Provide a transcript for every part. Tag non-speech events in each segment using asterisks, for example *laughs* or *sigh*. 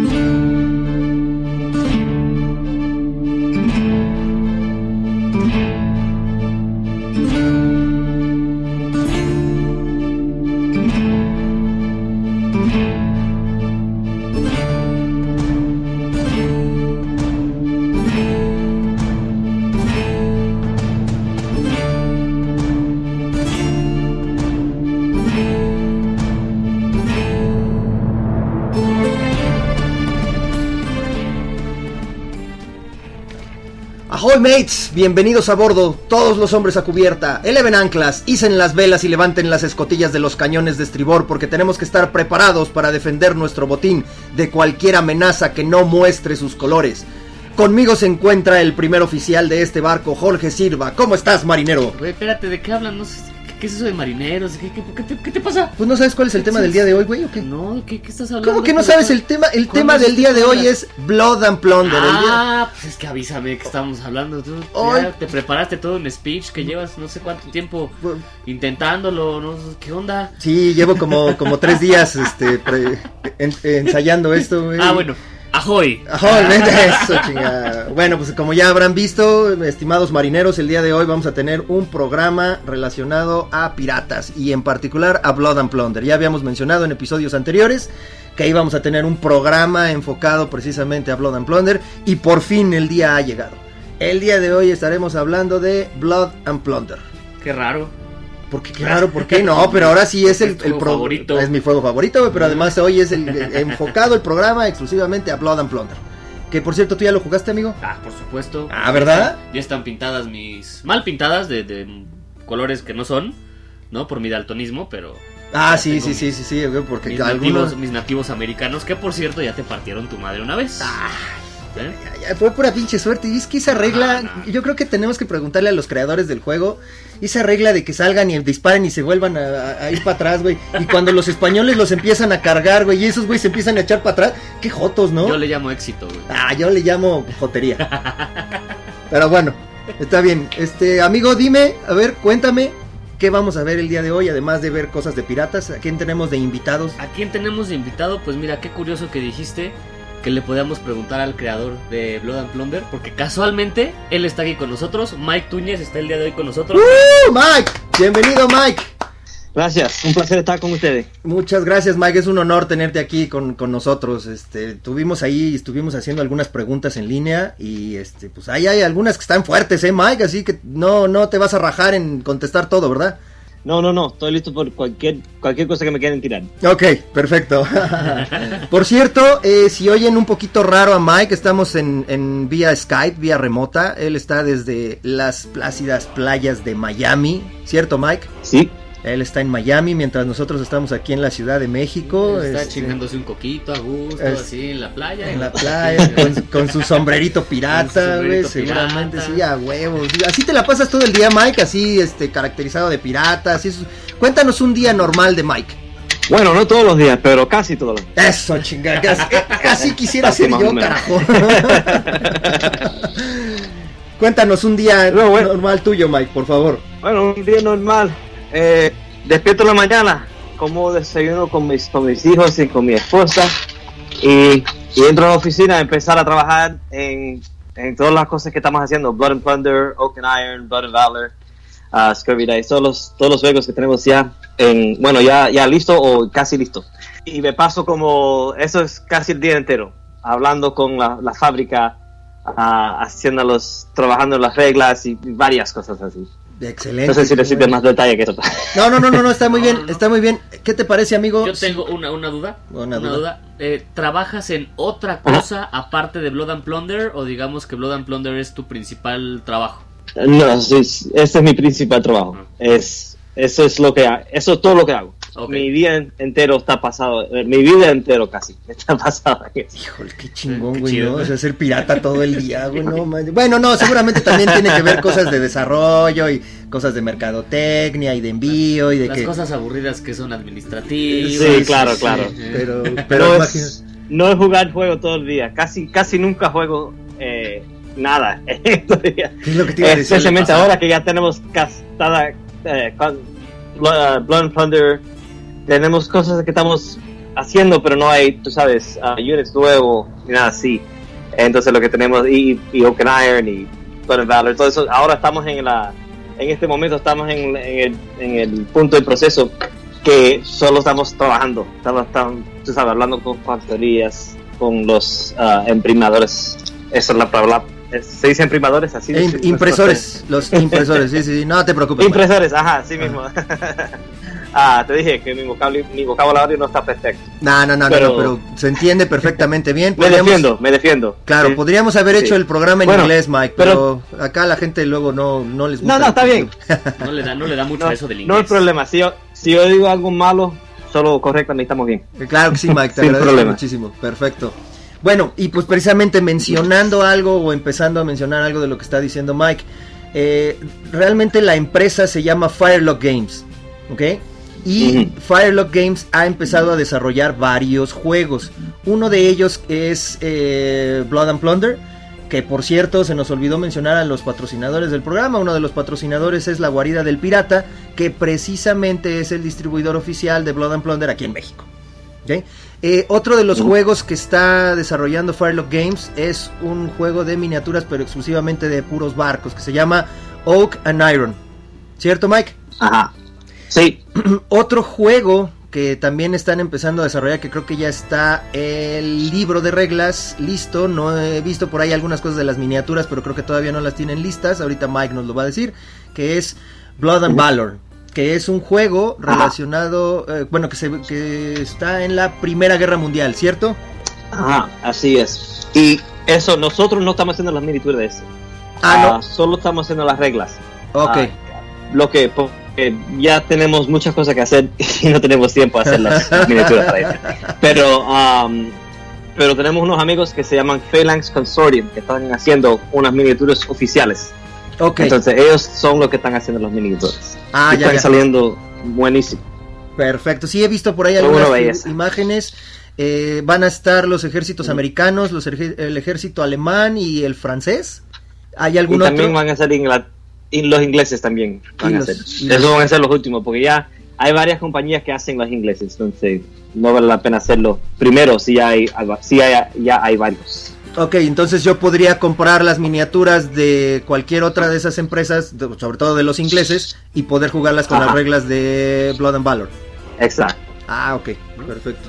Ahoy mates, bienvenidos a bordo, todos los hombres a cubierta, eleven anclas, hicen las velas y levanten las escotillas de los cañones de estribor porque tenemos que estar preparados para defender nuestro botín de cualquier amenaza que no muestre sus colores. Conmigo se encuentra el primer oficial de este barco, Jorge Silva. ¿Cómo estás, marinero? Espérate, ¿de qué hablan? ¿Qué, es eso de marineros? ¿Qué, qué, qué te, qué te pasa? Pues no sabes cuál es el tema del día de hoy, güey, ¿o qué? No, ¿qué, estás hablando? ¿Cómo que no ¿Qué- sabes el tema? El ¿Cuál tema del el día de hoy es Blood and Plunder. día- Ah, pues es que avísame que estamos hablando. Tú Hoy- ya te preparaste todo un speech que llevas no sé cuánto tiempo intentándolo, no qué onda. Sí, llevo como, como tres días este, pre- en- ensayando esto, güey. Ah, bueno, ahoy. Ajá, vete eso, chingada. Bueno, pues como ya habrán visto, estimados marineros, el día de hoy vamos a tener un programa relacionado a piratas y en particular a Blood and Plunder. Ya habíamos mencionado en episodios anteriores que íbamos a tener un programa enfocado precisamente a Blood and Plunder y por fin el día ha llegado. El día de hoy estaremos hablando de Blood and Plunder. Qué raro. Porque claro, ¿por qué no? Pero ahora sí es el, el pro- favorito. Es mi juego favorito, güey, pero además hoy es el, *laughs* enfocado el programa exclusivamente a Blood and Plunder. Que por cierto, ¿tú ya lo jugaste, amigo? Ah, por supuesto. Ah, ¿verdad? Ya están pintadas mis. Mal pintadas, de, de colores que no son, ¿no? Por mi daltonismo, pero. Ah, sí, sí, sí, sí, sí, porque Mis algunos... nativos, mis nativos americanos, que por cierto ya te partieron tu madre una vez. ¿Eh? Ya, ya, fue pura pinche suerte. Y es que esa regla, No, no. yo creo que tenemos que preguntarle a los creadores del juego. Esa regla de que salgan y disparen y se vuelvan a ir para atrás, güey. Y cuando los españoles los empiezan a cargar, güey, y esos güey se empiezan a echar para atrás, qué jotos, ¿no? Yo le llamo éxito, güey. Ah, yo le llamo jotería. Pero bueno, está bien. Este, amigo, dime, a ver, cuéntame, ¿qué vamos a ver el día de hoy? Además de ver cosas de piratas, ¿a quién tenemos de invitados? ¿A quién tenemos de invitado? Pues mira, qué curioso que dijiste que le podíamos preguntar al creador de Blood and Plunder, porque casualmente él está aquí con nosotros. Mike Túñez está el día de hoy con nosotros. ¡Uh, Mike! Bienvenido, Mike. Gracias, un placer estar con ustedes. Muchas gracias, Mike. Es un honor tenerte aquí con, con nosotros. Este, tuvimos ahí, estuvimos haciendo algunas preguntas en línea y este, pues ahí hay algunas que están fuertes, eh, Mike. Así que no, no te vas a rajar en contestar todo, ¿verdad? No, no, no, estoy listo por cualquier, cualquier cosa que me quieran tirar. Ok, perfecto. *laughs* Por cierto, eh, si oyen un poquito raro a Mike, estamos en, en vía Skype, vía remota. Él está desde las plácidas playas de Miami, ¿cierto, Mike? Sí, Él está en Miami mientras nosotros estamos aquí en la Ciudad de México. está este, chingándose un coquito a gusto, Es- así en la playa. en la *laughs* playa con, con su sombrerito pirata, güey, seguramente sí, a huevos. Así te la pasas todo el día, Mike, así este caracterizado de pirata, así es- Cuéntanos un día normal de Mike. bueno, no todos los días, pero casi todos los días. Eso, chingada. Así, así *laughs* quisiera ser yo, carajo. *laughs* Cuéntanos un día No, bueno. normal tuyo, Mike, por favor. Bueno, un día normal. Eh, despierto en la mañana, como desayuno con mis, con mis hijos y con mi esposa. Y, y entro a la oficina a empezar a trabajar en, en todas las cosas que estamos haciendo. Blood and Plunder, Oak and Iron, Blood and Valor, uh, Scurvy Dice. Todos los, todos los juegos que tenemos ya, en, bueno, ya, ya listo o casi listo. Y me paso como, eso es casi el día entero, hablando con la, la fábrica, ah, haciéndolos, trabajando en las reglas y varias cosas así. Excelente. No sé si bueno. más detalle que eso. No, no, no, no, no, está muy *laughs* No, bien, no, está muy bien. ¿Qué te parece, amigo? Yo tengo una, una duda. Una duda. Eh, ¿Trabajas en otra cosa aparte de Blood and Plunder? O digamos que Blood and Plunder es tu principal trabajo. No, sí, ese es mi principal trabajo. Ah. Es, eso es lo que eso es todo lo que hago. Mi día en- entero está pasado, eh, mi vida entero casi *laughs* está pasado. Híjole, qué chingón, Qué güey, chido. ¿no? O sea, ser pirata todo el día, *laughs* güey, no man- Bueno, no, seguramente también tiene que ver cosas de desarrollo y cosas de mercadotecnia y de envío y de Las que... cosas aburridas que son administrativas. Sí, claro, claro. eh. Pero, pero es, no es jugar juego todo el día. Casi, casi nunca juego eh, nada. *laughs* ¿qué es lo que te iba a decir? Especialmente ahora que ya tenemos castada eh, con Blood, Blood and Plunder, tenemos cosas que estamos haciendo, pero no hay, tú sabes, uh, units nuevos ni nada así. Entonces lo que tenemos, y, y Open Iron y Blood Valor, todo eso, ahora estamos en la, en este momento estamos en, en, el, en el punto del proceso que solo estamos trabajando, estamos, estamos tú sabes, hablando con factorías, con los uh, imprimadores, eso es la se dice imprimadores así. Im- impresores, *laughs* los impresores, sí, sí, sí, no te preocupes. Mike. Impresores, ajá, así mismo. *laughs* ah, te dije que mi vocabulario, mi vocabulario no está perfecto. No, no, no, no, Pero- no, pero se entiende perfectamente bien. *laughs* Me defiendo, me defiendo. Claro, Sí. podríamos haber hecho Sí. el programa en Bueno, inglés, Mike, pero, pero- acá la gente luego no, no les gusta. No, no, está bien. No le da, no le da mucho No, eso del no inglés. hay problema. Si yo, si yo digo algo malo, solo correctamente estamos bien. Claro que sí, Mike, te Sin agradezco problema. muchísimo. Perfecto. Bueno, y pues precisamente mencionando algo o empezando a mencionar algo de lo que está diciendo Mike, eh, realmente la empresa se llama Firelock Games, ¿ok? Y. Firelock Games ha empezado a desarrollar varios juegos. Uno de ellos es eh, Blood and Plunder, que por cierto se nos olvidó mencionar a los patrocinadores del programa. Uno de los patrocinadores es la Guarida del Pirata, que precisamente es el distribuidor oficial de Blood and Plunder aquí en México. ¿ok? Eh, otro de los juegos que está desarrollando Firelock Games es un juego de miniaturas, pero exclusivamente de puros barcos, que se llama Oak and Iron. ¿Cierto, Mike? Ajá. Sí. *clears throat* Otro juego que también están empezando a desarrollar, que creo que ya está el libro de reglas listo. No he visto por ahí algunas cosas de las miniaturas, pero creo que todavía no las tienen listas. Ahorita Mike nos lo va a decir, que es Blood and. Valor. Que es un juego relacionado, eh, bueno, que, se, que está en la Primera Guerra Mundial, ¿cierto? Ajá, así es. Y eso, nosotros no estamos haciendo las miniaturas de eso. Ah, Ah, Solo estamos haciendo las reglas. no. Ok. Ah, lo que porque ya tenemos muchas cosas que hacer *laughs* y no tenemos tiempo a hacer las *laughs* miniaturas para eso. Pero, um, pero tenemos unos amigos que se llaman Phalanx Consortium que están haciendo unas miniaturas oficiales. Ok. Entonces ellos son los que están haciendo las miniaturas. ah, y ya, están ya. saliendo buenísimo. Perfecto. Sí, he visto por ahí algunas imágenes. Eh, van a estar los ejércitos Ujú. americanos, los el ejército alemán y el francés. ¿Hay Y algún también otro? van a ser y los ingleses también van Y a los- ser. y los- Esos van a ser los últimos, porque ya hay varias compañías que hacen los ingleses, entonces no vale la pena hacerlo primero si hay, si hay ya hay varios. Ok, entonces yo podría comprar las miniaturas de cualquier otra de esas empresas, de- sobre todo de los ingleses, y poder jugarlas con Ajá. las reglas de Blood and Valor. Exacto. Ah, ok, perfecto.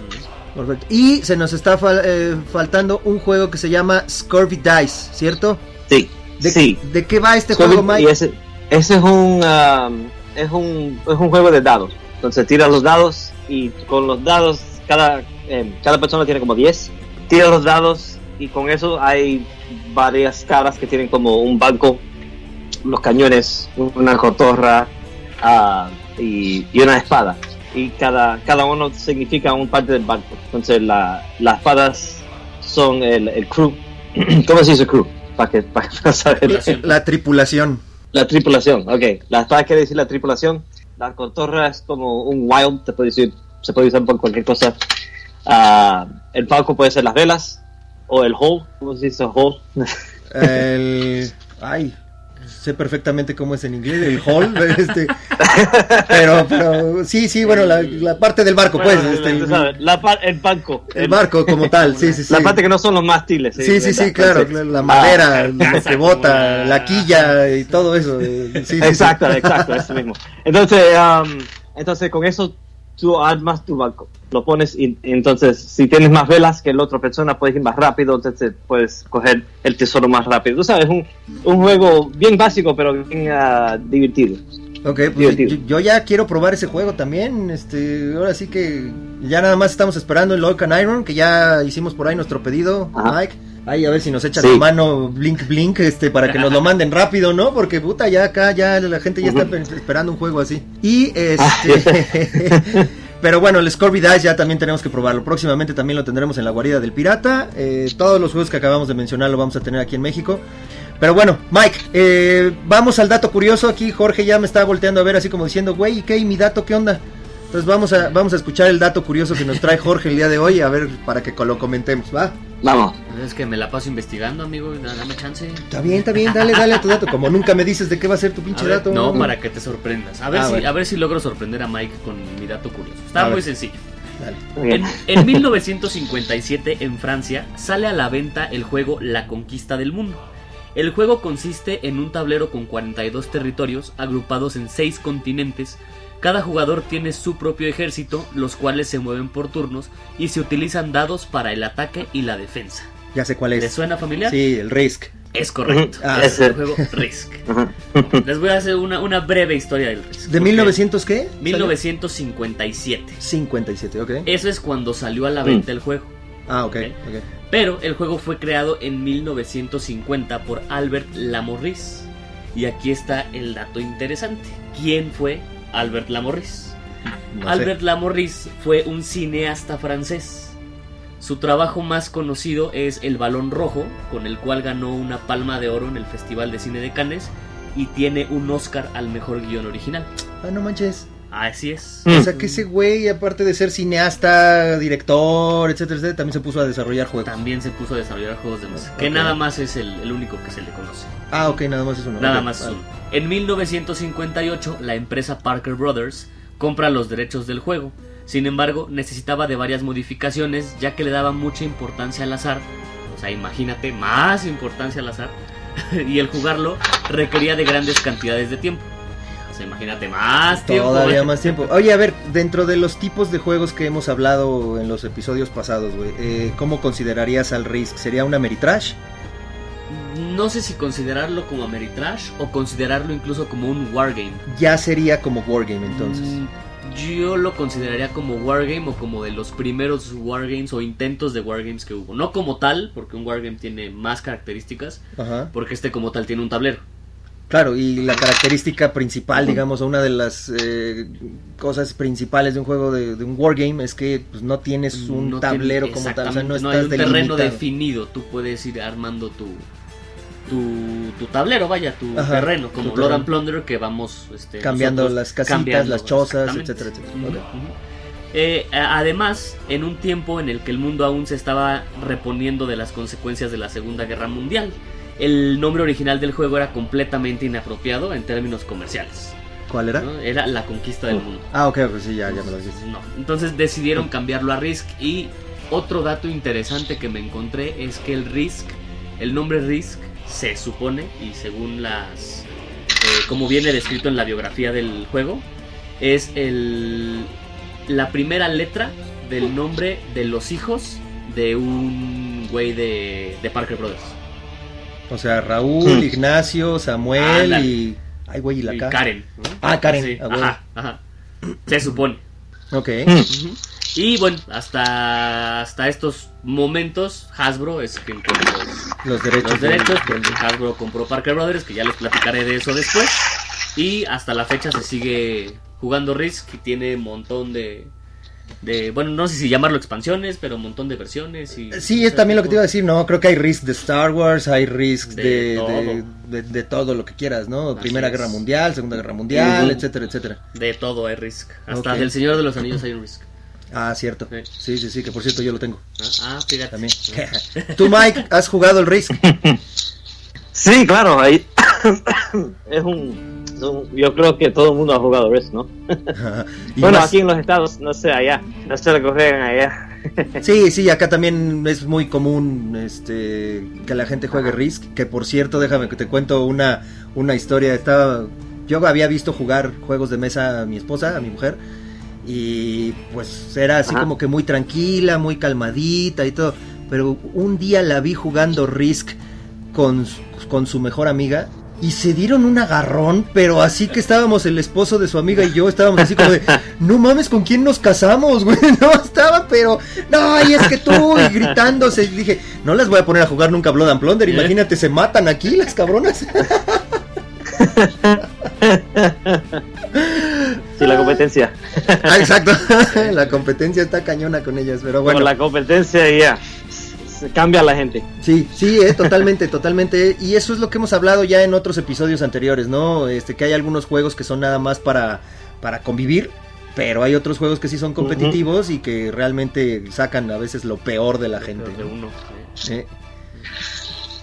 Perfecto. Y se nos está fal- eh, faltando un juego que se llama Scurvy Dice, ¿cierto? Sí. ¿De, sí. ¿De qué va este Scurvy- juego, y Mike? ese, ese es un um, es un es un juego de dados. Entonces tiras los dados y con los dados cada eh, cada persona tiene como 10. Tira los dados y con eso hay varias caras que tienen como un banco, los cañones, una cotorra ah, y, y una espada. Y cada, cada uno significa un parte del banco. Entonces la, las espadas son el, el crew. *clears throat* ¿Cómo se dice crew? Para que, para saber. La tripulación. La tripulación, ok. La espada quiere decir la tripulación. La cotorra es como un wild, te puede decir, se puede usar por cualquier cosa. Ah, el palco puede ser las velas o el hole, ¿cómo se dice hole? El. Ay, sé perfectamente cómo es en inglés, el hall. *laughs* Este, pero, pero sí, sí, bueno, la, la parte del barco, Bueno, pues. este, sabes, la el banco. el barco como tal, sí, sí, sí. La parte que no son los mástiles. Sí, sí, sí, ¿verdad? claro, la ah, madera, *laughs* lo que bota, la- la quilla y todo eso. eh, sí, sí, sí. exacto, exacto, eso mismo. Entonces, um, entonces con eso tú armas tu barco, lo pones y entonces si tienes más velas que la otra persona puedes ir más rápido, entonces puedes coger el tesoro más rápido. Tú sabes, un, un juego bien básico pero bien ah, divertido. Ok, pues yo, yo ya quiero probar ese juego también. Este, ahora sí que ya nada más estamos esperando el Lock and Iron, que ya hicimos por ahí nuestro pedido, Ajá. Mike. Ahí a ver si nos echan Sí. la mano Blink Blink, este, para que nos lo manden rápido, ¿no? Porque puta, ya acá ya la gente ya está esperando un juego así. Y Ah, este. *laughs* Pero bueno, el Scorby Dice ya también tenemos que probarlo. Próximamente también lo tendremos en la guarida del pirata. Eh, todos los juegos que acabamos de mencionar lo vamos a tener aquí en México. Pero bueno, Mike, eh, vamos al dato curioso. Aquí Jorge ya me está volteando a ver así como diciendo, güey, ¿y qué? ¿Y mi dato qué onda? Entonces vamos a, vamos a escuchar el dato curioso que nos trae Jorge el día de hoy, a ver, para que lo comentemos, ¿va? Vamos. Es que me la paso investigando, amigo. da- Dame chance. Está bien, está bien, dale, dale a tu dato. Como nunca me dices de qué va a ser tu pinche ver, dato. no, para que te sorprendas. A ver, Ah, si, a ver si logro sorprender a Mike con mi dato curioso. Está A muy ver. sencillo. Dale. En, en 1957 en Francia sale a la venta el juego La Conquista del Mundo. El juego consiste en un tablero con 42 territorios agrupados en 6 continentes. Cada jugador tiene su propio ejército, los cuales se mueven por turnos y se utilizan dados para el ataque y la defensa. Ya sé cuál ¿Les es. suena familiar? Sí, el Risk. Es correcto. Ah, es el juego Risk. Les voy a hacer una, una breve historia del Risk. ¿De porque 1900 qué? 1957. 57, ok. Eso es cuando salió a la venta el juego. Ah, ok. Pero el juego fue creado en 1950 por Albert Lamorris. Y aquí está el dato interesante. ¿Quién fue Albert Lamorris? No. Albert Lamorris fue un cineasta francés. Su trabajo más conocido es El Balón Rojo, con el cual ganó una palma de oro en el Festival de Cine de Cannes y tiene un Oscar al mejor guion original. Ah, no manches. Así es. Mm. O sea que ese güey, aparte de ser cineasta, director, etcétera, etcétera, también se puso a desarrollar juegos. También se puso a desarrollar juegos de mesa, que nada más es el, el único que se le conoce. Ah, ok, nada más es uno. Nada Ok, más es uno. En 1958, la empresa Parker Brothers compra los derechos del juego. Sin embargo, necesitaba de varias modificaciones ya que le daba mucha importancia al azar. O sea, imagínate, más importancia al azar. *laughs* y el jugarlo requería de grandes cantidades de tiempo. Sea, imagínate, más tiempo. Todavía más tiempo. Oye, a ver, dentro de los tipos de juegos que hemos hablado en los episodios pasados, güey, eh, ¿cómo considerarías al Risk? ¿Sería una Meritrash? No sé si considerarlo como Ameritrash o considerarlo incluso como un wargame. Ya sería como Wargame entonces. Mm, Yo lo consideraría como wargame o como de los primeros wargames o intentos de wargames que hubo. No como tal, porque un wargame tiene más características, Ajá. porque este como tal tiene un tablero. Claro, y la característica principal, digamos, o una de las eh, cosas principales de un juego de, de un wargame es que pues, no tienes un No tiene- tablero como tal, o sea, no estás hay un terreno definido. Tú puedes ir armando tu, tu, tu tablero, vaya, tu Ajá, terreno, como. Blood and Plunder, que vamos este, Cambiando nosotros las casitas, cambiando, las chozas, etcétera, etcétera. Eh, además, en un tiempo en el que el mundo aún se estaba reponiendo de las consecuencias de la Segunda Guerra Mundial, el nombre original del juego era completamente inapropiado en términos comerciales. ¿Cuál era? ¿no? Era la conquista del mundo. Ah, ok, pues sí, ya, ya me lo dijiste. No. Entonces decidieron cambiarlo a Risk y otro dato interesante que me encontré es que el Risk, el nombre Risk, se supone y según las, eh, como viene descrito en la biografía del juego, es el la primera letra del nombre de los hijos de un güey de, de Parker Brothers. O sea, Raúl, Hmm. Ignacio, Samuel y... Ay, güey, y la Y. Karen. ¿no? Ah, Karen, Sí, ah, ajá, ajá. Se supone. Ok. Y bueno, hasta, hasta estos momentos, Hasbro es quien tiene los, derechos. los de- derechos, porque Hasbro compró Parker Brothers, que ya les platicaré de eso después. Y hasta la fecha se sigue jugando Risk y tiene un montón de, de. Bueno, no sé si llamarlo expansiones, pero un montón de versiones. Y, Sí, es también lo que te iba a decir, ¿no? Creo que hay Risk de Star Wars, hay Risk De de, todo. de, de- de todo lo que quieras, ¿no? Así Primera es. Guerra Mundial, Segunda Guerra Mundial, Ujú. etcétera, etcétera. De todo hay Risk. Hasta Ok. del Señor de los Anillos hay un Risk. Ah, cierto. Sí. Sí, sí, que por cierto yo lo tengo Ah, Ah, fíjate. también. *laughs* Tú, Mike, has jugado el Risk. *laughs* Sí, claro, ahí *coughs* es un- Yo creo que todo el mundo ha jugado Risk, ¿no? *laughs* Bueno, más- aquí en los estados, no sé, allá. No sé lo que juegan allá. *laughs* Sí, sí, acá también es muy común este que la gente juegue Risk, que por cierto, déjame que te cuento una, una historia. Estaba, yo había visto jugar juegos de mesa a mi esposa, a mi mujer, y pues era así Ajá. como que muy tranquila, muy calmadita y todo. Pero un día la vi jugando Risk con, con su mejor amiga. Y se dieron un agarrón, pero así que estábamos el esposo de su amiga y yo estábamos así como de, no mames, ¿con quién nos casamos, güey? *laughs* No estaba, pero, no, y es que tú, y gritándose, y dije, no las voy a poner a jugar nunca Blood and Plunder, imagínate, se matan aquí las cabronas. *laughs* Sí, la competencia. Ah, exacto, *laughs* la competencia está cañona con ellas, pero bueno. Con la competencia ya. Cambia la gente. Sí, sí, eh, totalmente, *laughs* totalmente. Y eso es lo que hemos hablado ya en otros episodios anteriores, ¿no? Este, que hay algunos juegos que son nada más para, para convivir, pero hay otros juegos que sí son competitivos y que realmente sacan a veces lo peor de la gente. De ¿no? uno. sí. Eh,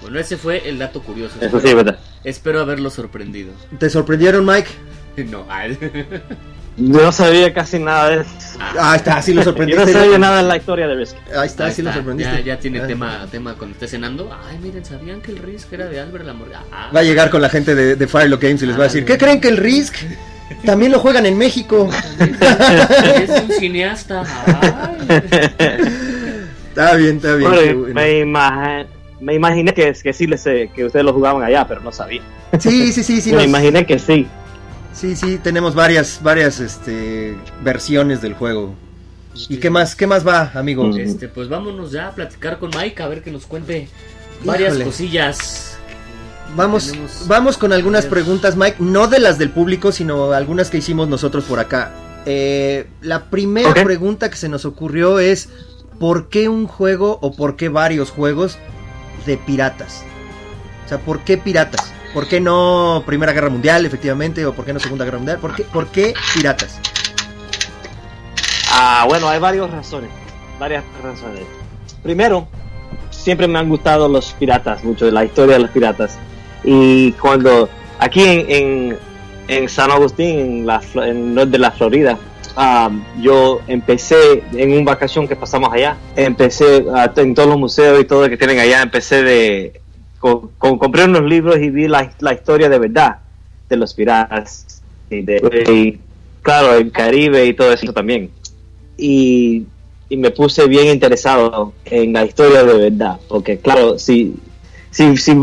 Bueno, ese fue el dato curioso. Eso Espero- sí, verdad. Espero haberlo sorprendido. ¿Te sorprendieron, Mike? *laughs* No, ay. *laughs* Yo no sabía casi nada de eso. Ah, está, sí lo *laughs* Yo sorprendiste. no sabía nada de la historia de Risk. Ahí está, Ahí sí lo sorprendiste. Ya, ya tiene Ah. tema, tema cuando esté cenando. Ay, miren, ¿sabían que el Risk era de Albert Lamor? Ah, Va a llegar con la gente de, de Firelock Games y les va a decir, ¿qué creen que el Risk también lo juegan en México? *laughs* Es un cineasta. Ay. Está bien, está bien. Bueno, qué bueno. me, imagi- me imaginé que, que sí les, eh, que ustedes lo jugaban allá, pero no sabía. Sí, sí, sí, sí. *laughs* me nos- imaginé que sí. Sí, sí, tenemos varias, varias este, versiones del juego. ¿Y qué más, qué más va, amigo? Este, pues vámonos ya a platicar con Mike a ver que nos cuente varias Híjole. cosillas. Vamos, Tenemos- vamos con algunas preguntas, Mike, no de las del público, sino algunas que hicimos nosotros por acá. Eh, la primera pregunta que se nos ocurrió es, ¿por qué un juego o por qué varios juegos de piratas? O sea, ¿por qué piratas? ¿Por qué no Primera Guerra Mundial, efectivamente, o por qué no Segunda Guerra Mundial? ¿Por qué, por qué piratas? Ah, bueno, hay varias razones. Varias razones. Primero, siempre me han gustado los piratas, mucho la historia de los piratas. Y cuando aquí en, en, San Agustín, en, la, en norte de la Florida, ah, yo empecé en una vacación que pasamos allá. Empecé en todos los museos y todo lo que tienen allá. Empecé de. Co- co- compré unos libros y vi la, la historia de verdad de los piratas. Y, de, y, claro, el Caribe y todo eso también y, y me puse bien interesado en la historia de verdad, porque claro, si, si, si,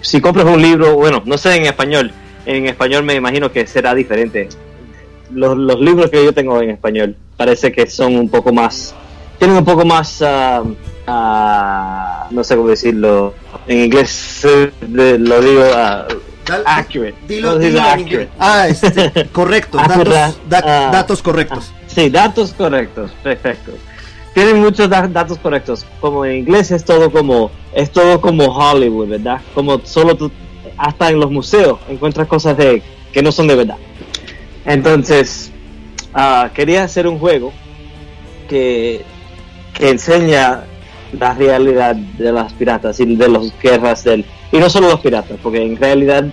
si compras un libro, bueno, no sé en español, en español me imagino que será diferente. Los, los libros que yo tengo en español parece que son un poco más, tienen un poco más, ah, ah, no sé cómo decirlo, en inglés de- lo digo ah, Dal- accurate. Dilo, ¿Cómo se dice dilo en accurate? inglés. Ah, este, *laughs* correcto, Ah, datos, da- Ah. datos correctos. Sí, datos correctos, perfecto. Tienen muchos da- datos correctos. Como en inglés es todo como es todo como Hollywood, ¿verdad? Como solo tú hasta en los museos encuentras cosas de que no son de verdad. Entonces ah, quería hacer un juego que que enseña la realidad de las piratas y de las guerras del y no solo los piratas, porque en realidad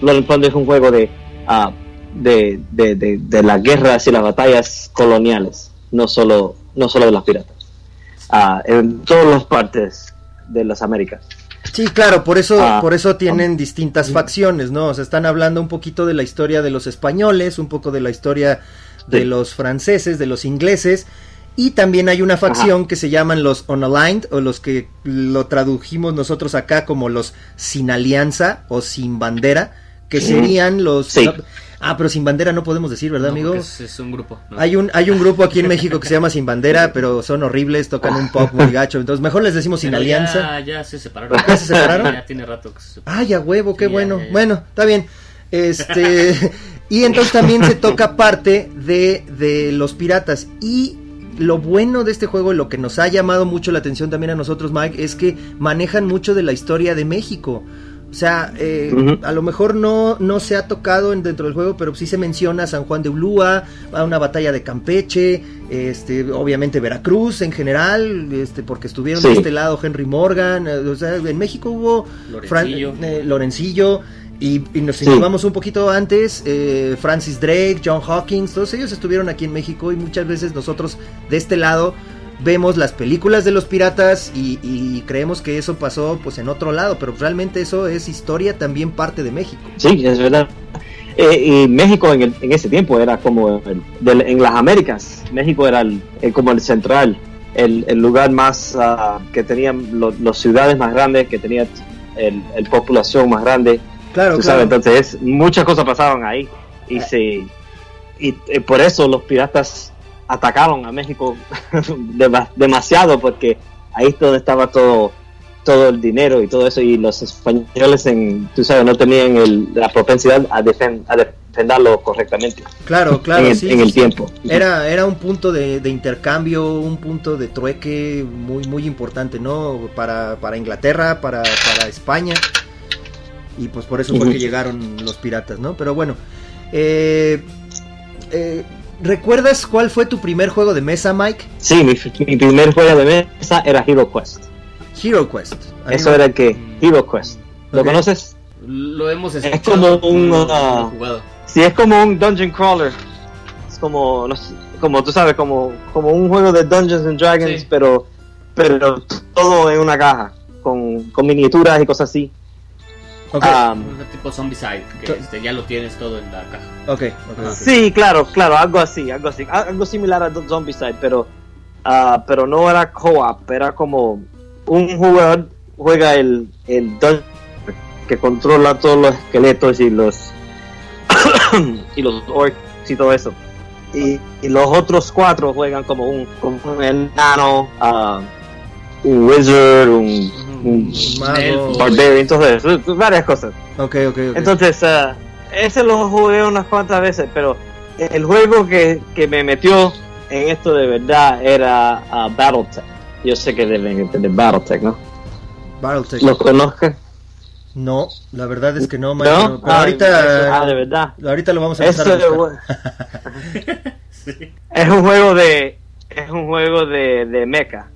Blood and Plunder es un juego de ah, de, de, de, de las guerras y las batallas coloniales, no solo, no solo de las piratas. Ah, en todas las partes de las Américas. Sí, claro, por eso, Ah. por eso tienen distintas facciones, ¿no? O sea, están hablando un poquito de la historia de los españoles, un poco de la historia de Sí. los franceses, de los ingleses, y también hay una facción que se llaman los unaligned, o los que lo tradujimos nosotros acá como los sin alianza o sin bandera, que serían los... Sí. no- ah, pero sin bandera no podemos decir, ¿verdad, No, amigo? Es, es un grupo. ¿no? Hay un, hay un grupo aquí en México que se llama Sin Bandera, pero son horribles, tocan un pop muy gacho, entonces mejor les decimos Sin Pero Alianza. Ya, ya se separaron. ¿Ya se separaron? Ya tiene rato que se separaron. Ay, a huevo, qué Sí, ya, bueno. ya, ya. Bueno, está bien. Este, *laughs* y entonces también se toca parte de, de los piratas. Y lo bueno de este juego, y lo que nos ha llamado mucho la atención también a nosotros, Mike, es que manejan mucho de la historia de México. O sea, eh, a lo mejor no, no se ha tocado en- dentro del juego, pero sí se menciona San Juan de Ulúa, a una batalla de Campeche, este, obviamente Veracruz en general, este, porque estuvieron de este lado Henry Morgan, eh, o sea, en México hubo Fran- Lorencillo. eh, Lorencillo, y, y nos Sí. situamos un poquito antes, eh, Francis Drake, John Hawkins, todos ellos estuvieron aquí en México y muchas veces nosotros de este lado vemos las películas de los piratas y, y creemos que eso pasó pues en otro lado, pero realmente eso es historia también parte de México. Sí, es verdad. Eh, y México en, el- en ese tiempo era como el- del- en las Américas. México era el, como el central, el, lugar más ah, que tenía las ciudades más grandes, que tenía el, el población más grande. Claro, tú claro. sabes, entonces es- muchas cosas pasaban ahí y se y, eh, por eso los piratas atacaron a México *laughs* dema- demasiado porque ahí es donde estaba todo todo el dinero y todo eso y los españoles en tú sabes no tenían el- la propensidad a, defen- a defenderlo correctamente Claro, claro, en el, sí, en el sí. tiempo Era, era un punto de, de intercambio, un punto de trueque muy, muy importante, ¿no? Para, para Inglaterra, para, para España. Y pues por eso fue que llegaron los piratas, ¿no? Pero bueno. eh, eh, ¿Recuerdas cuál fue tu primer juego de mesa, Mike? sí mi, mi primer juego de mesa era Hero Quest Hero Quest. Eso me- era el que Hero Quest ¿lo conoces? Lo hemos Es escuchado. como un, no jugado. Sí, es como un dungeon crawler. Es como, no sé, como tú sabes, como, como un juego de Dungeons and Dragons, Sí. pero, pero todo en una caja, con, con miniaturas y cosas así. Ok, Ah, Un tipo Zombicide, que este, ya lo tienes todo en la caja. ok, ok, ok. Sí, claro, claro, algo así, algo así, algo similar a Zombicide, pero, ah, pero no era co-op, era como un jugador juega el, el dungeon que controla todos los esqueletos y los *coughs* y los orcs y todo eso. Y, y los otros cuatro juegan como un, como un enano, ah, un wizard, un, eso, varias cosas. Ok, ok, ok. Entonces, ah, ese lo jugué unas cuantas veces, pero el juego que, que me metió en esto de verdad era ah, Battletech. Yo sé que deben entender Battletech, ¿no? Battletech. ¿Lo conozcan? No, la verdad es que no, Mike, ¿No? pero, pero Ah, ahorita, ah, de verdad. ahorita lo vamos a Eso empezar a es buscar. *laughs* es un juego de es un juego de, de mecha.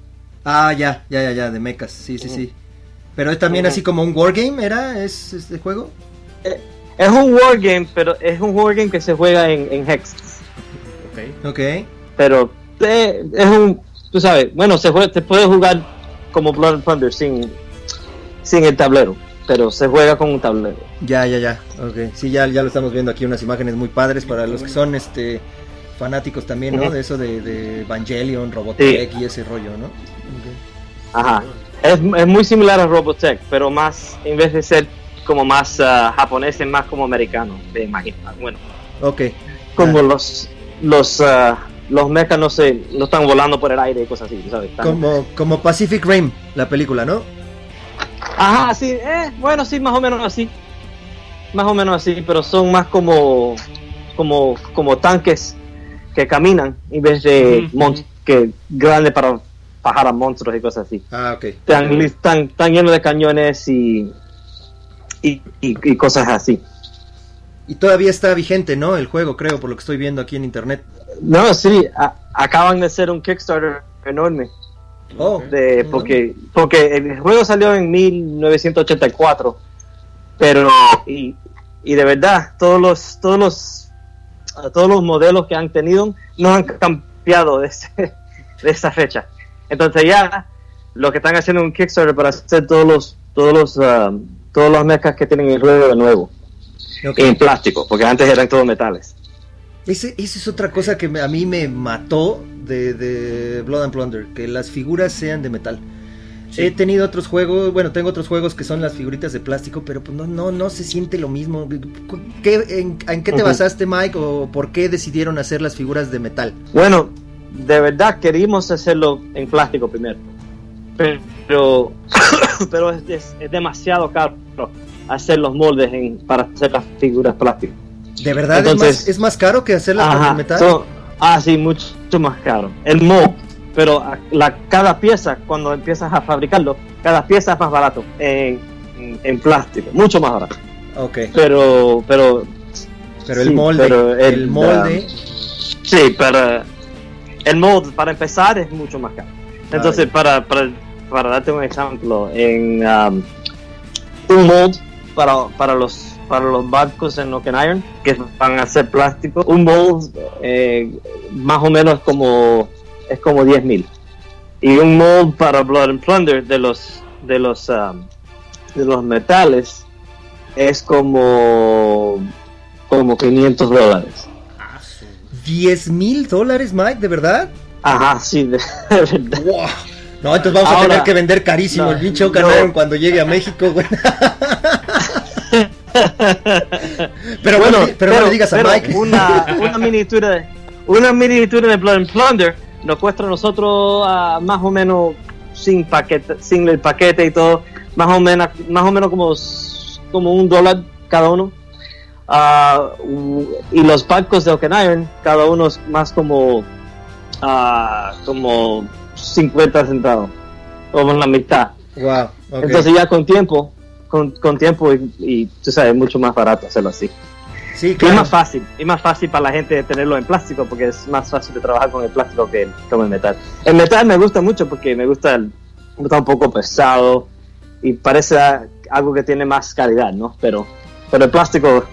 Ah, ya, ya, ya, ya, de mechas, sí, sí, sí. Pero es también así como un wargame, ¿era? ¿Es este juego? Es un wargame, pero es un wargame que se juega en, en Hex. Ok. Ok. Pero eh, es un, tú sabes, bueno, se, juega, se puede jugar como Blood and Thunder sin, sin el tablero, pero se juega con un tablero. Ya, ya, ya. Ok. Sí, ya, ya lo estamos viendo aquí, unas imágenes muy padres para los que son este fanáticos también, ¿no? De eso de, de Evangelion, Robotech y ese rollo, ¿no? Ajá. Es, es muy similar a Robotech, pero más, en vez de ser como más ah, japonés, es más como americano, me imagino. Bueno, Ok. como Ah. los los ah, los mechas no se no están volando por el aire y cosas así, ¿sabes? Están- Como, como Pacific Rim, la película, ¿no? Ajá, sí, eh, bueno, sí, más o menos así. Más o menos así, pero son más como como como tanques que caminan en vez de ujú. que grandes para bajar a monstruos y cosas así. Ah, ok. Están, li- están, están llenos de cañones y, y, y- y cosas así. Y todavía está vigente, ¿no? El juego, creo, por lo que estoy viendo aquí en internet. No, sí, a- acaban de hacer un Kickstarter enorme. Oh, de porque porque el juego salió en 1984 pero y, y de verdad todos los todos los todos los modelos que han tenido no han cambiado de, ese- *laughs* de esa fecha entonces ya lo que están haciendo un Kickstarter para hacer todos los todos los ah, todos los mechas que tienen el juego de nuevo en plástico porque antes eran todos metales Ese, esa es otra cosa que me- a mí me mató de, de Blood and Plunder, que las figuras sean de metal. Sí. He tenido otros juegos, bueno, tengo otros juegos que son las figuritas de plástico, pero pues no, no, no se siente lo mismo. ¿Qué- en, en qué te basaste, Mike, o por qué decidieron hacer las figuras de metal? Bueno, de verdad queríamos hacerlo en plástico primero. Pero, *coughs* pero es, es- es demasiado caro hacer los moldes en- para hacer las figuras plásticas. ¿De verdad Entonces- es, más, es más caro que hacerlas Ajá, metal? so- ah, sí, mucho, mucho más caro. El mold, pero la, cada pieza, cuando empiezas a fabricarlo, cada pieza es más barato en, en- en plástico, mucho más barato. ok, Pero, pero, pero el sí, molde, pero el, el, molde, sí, pero el mold para empezar es mucho más caro. Entonces, para, para, para darte un ejemplo, en um, un mold para, para los para los barcos en Open Iron que van a ser plástico, un mold eh, más o menos como es como 10 mil y un mold para Blood and Plunder de los de los um, de los metales es como como 500 dólares. Ah, su- 10 mil dólares, Mike, ¿de verdad? Ajá, sí, de, *laughs* de verdad. Wow. No, entonces vamos a tener que vender carísimo No, el pinche no. Iron cuando llegue a México, güey. *laughs* pero bueno, pero, no le digas a pero Mike. Una, una *laughs* miniatura de, una miniatura de Blood and Plunder nos cuesta a nosotros ah, más o menos sin paquete, sin el paquete y todo, más o menos, más o menos como, como un dólar cada uno. Ah, u- y los barcos de Iron, cada uno es más como, ah, como 50 centavos, como la mitad. Wow. Entonces ya con tiempo, con, con tiempo y, y tú sabes, es mucho más barato hacerlo así. sí, Y es claro. más fácil, y más fácil para la gente tenerlo en plástico porque es más fácil de trabajar con el plástico que con el metal. El metal me gusta mucho porque me gusta, el, me gusta un poco pesado y parece algo que tiene más calidad, ¿no? Pero, pero el plástico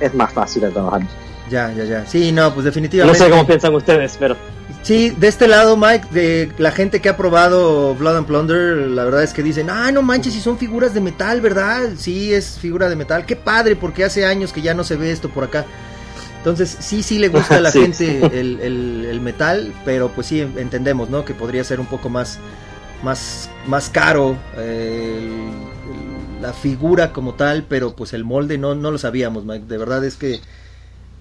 es más fácil de trabajar. Ya, ya, ya. Sí, no, pues No definitivamente. sé cómo piensan ustedes, pero Sí, de este lado, Mike, de la gente que ha probado Blood and Plunder, la verdad es que dicen, ah, no manches, si son figuras de metal, ¿verdad? Sí, es figura de metal. Qué padre, porque hace años que ya no se ve esto por acá. Entonces, sí, sí le gusta a la *laughs* Sí. gente el, el- el metal, pero pues sí, entendemos, ¿no? Que podría ser un poco más, más, más caro eh, la figura como tal, pero pues el molde no, no lo sabíamos, Mike. De verdad es que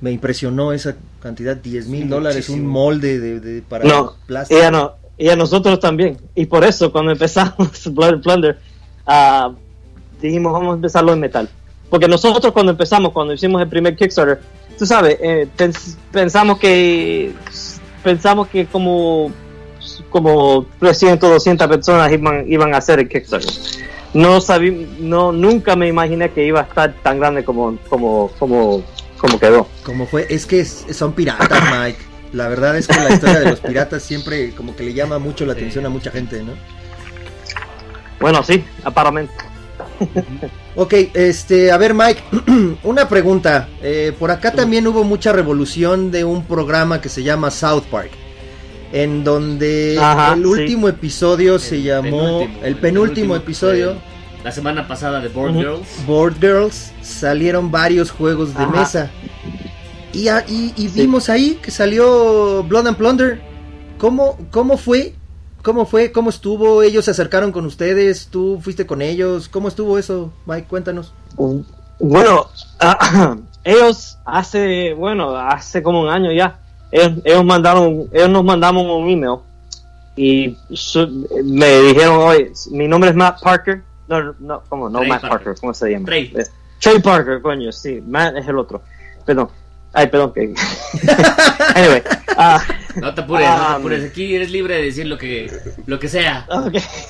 me impresionó esa cantidad, 10 mil Sí, dólares, un molde de, de- para No, plástico. y a, no, y a nosotros también. Y por eso, cuando empezamos *laughs* Blood and Plunder, ah, dijimos, vamos a empezarlo en metal. Porque nosotros cuando empezamos, cuando hicimos el primer Kickstarter, tú sabes, eh, pens- pensamos que pensamos que como como 300, 200 personas iban, iban a hacer el Kickstarter. No sabí, no, nunca me imaginé que iba a estar tan grande como, como, como, como quedó. Como fue, es que son piratas, *coughs* Mike. La verdad es que la historia de los piratas siempre como que le llama mucho la atención a mucha gente, ¿no? Bueno, sí, aparentemente. Ok, este, a ver Mike, *clears throat* una pregunta. Eh, por acá también hubo mucha revolución de un programa que se llama South Park, en donde Ajá, el sí. último episodio se llamó, penúltimo, el penúltimo episodio, La semana pasada de Board. Girls. Board Girls, salieron varios juegos de Ajá. mesa. Y, a- y- y Sí. vimos ahí que salió Blood and Plunder. ¿Cómo, ¿Cómo fue? ¿Cómo fue? ¿Cómo estuvo? ¿Ellos se acercaron con ustedes? ¿Tú fuiste con ellos? ¿Cómo estuvo eso, Mike? Cuéntanos. Bueno, ah, *clears throat* ellos hace, bueno, hace como un año ya, ellos, ellos mandaron, ellos nos mandamos un email y su- me dijeron, oye, mi nombre es Matt Parker. No, no, ¿cómo? No Trey Matt Parker. Parker. ¿cómo se llama? Trey. Trey Parker, coño, sí, Matt es el otro. Perdón. Ay, perdón. Que... *laughs* anyway, ah, No te apures, no te Ah, apures. Aquí eres libre de decir lo que, lo que sea.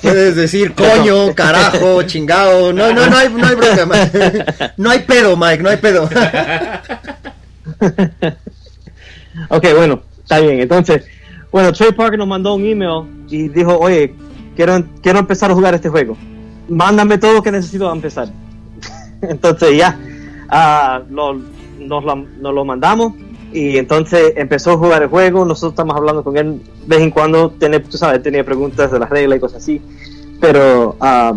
Puedes decir coño, carajo, chingado. No, no, no hay, no hay bronca, Mike. *laughs* No hay pedo, Mike, no hay pedo. *laughs* Ok, bueno, está bien. Entonces, bueno, Trey Parker nos mandó un email y dijo, oye, quiero, quiero empezar a jugar este juego. Mándame todo lo que necesito para empezar. *laughs* entonces ya, lo- nos, lo, nos lo mandamos y entonces empezó a jugar el juego. Nosotros estamos hablando con él de vez en cuando. Tiene, tú sabes, tenía preguntas de las reglas y cosas así. Pero, ah,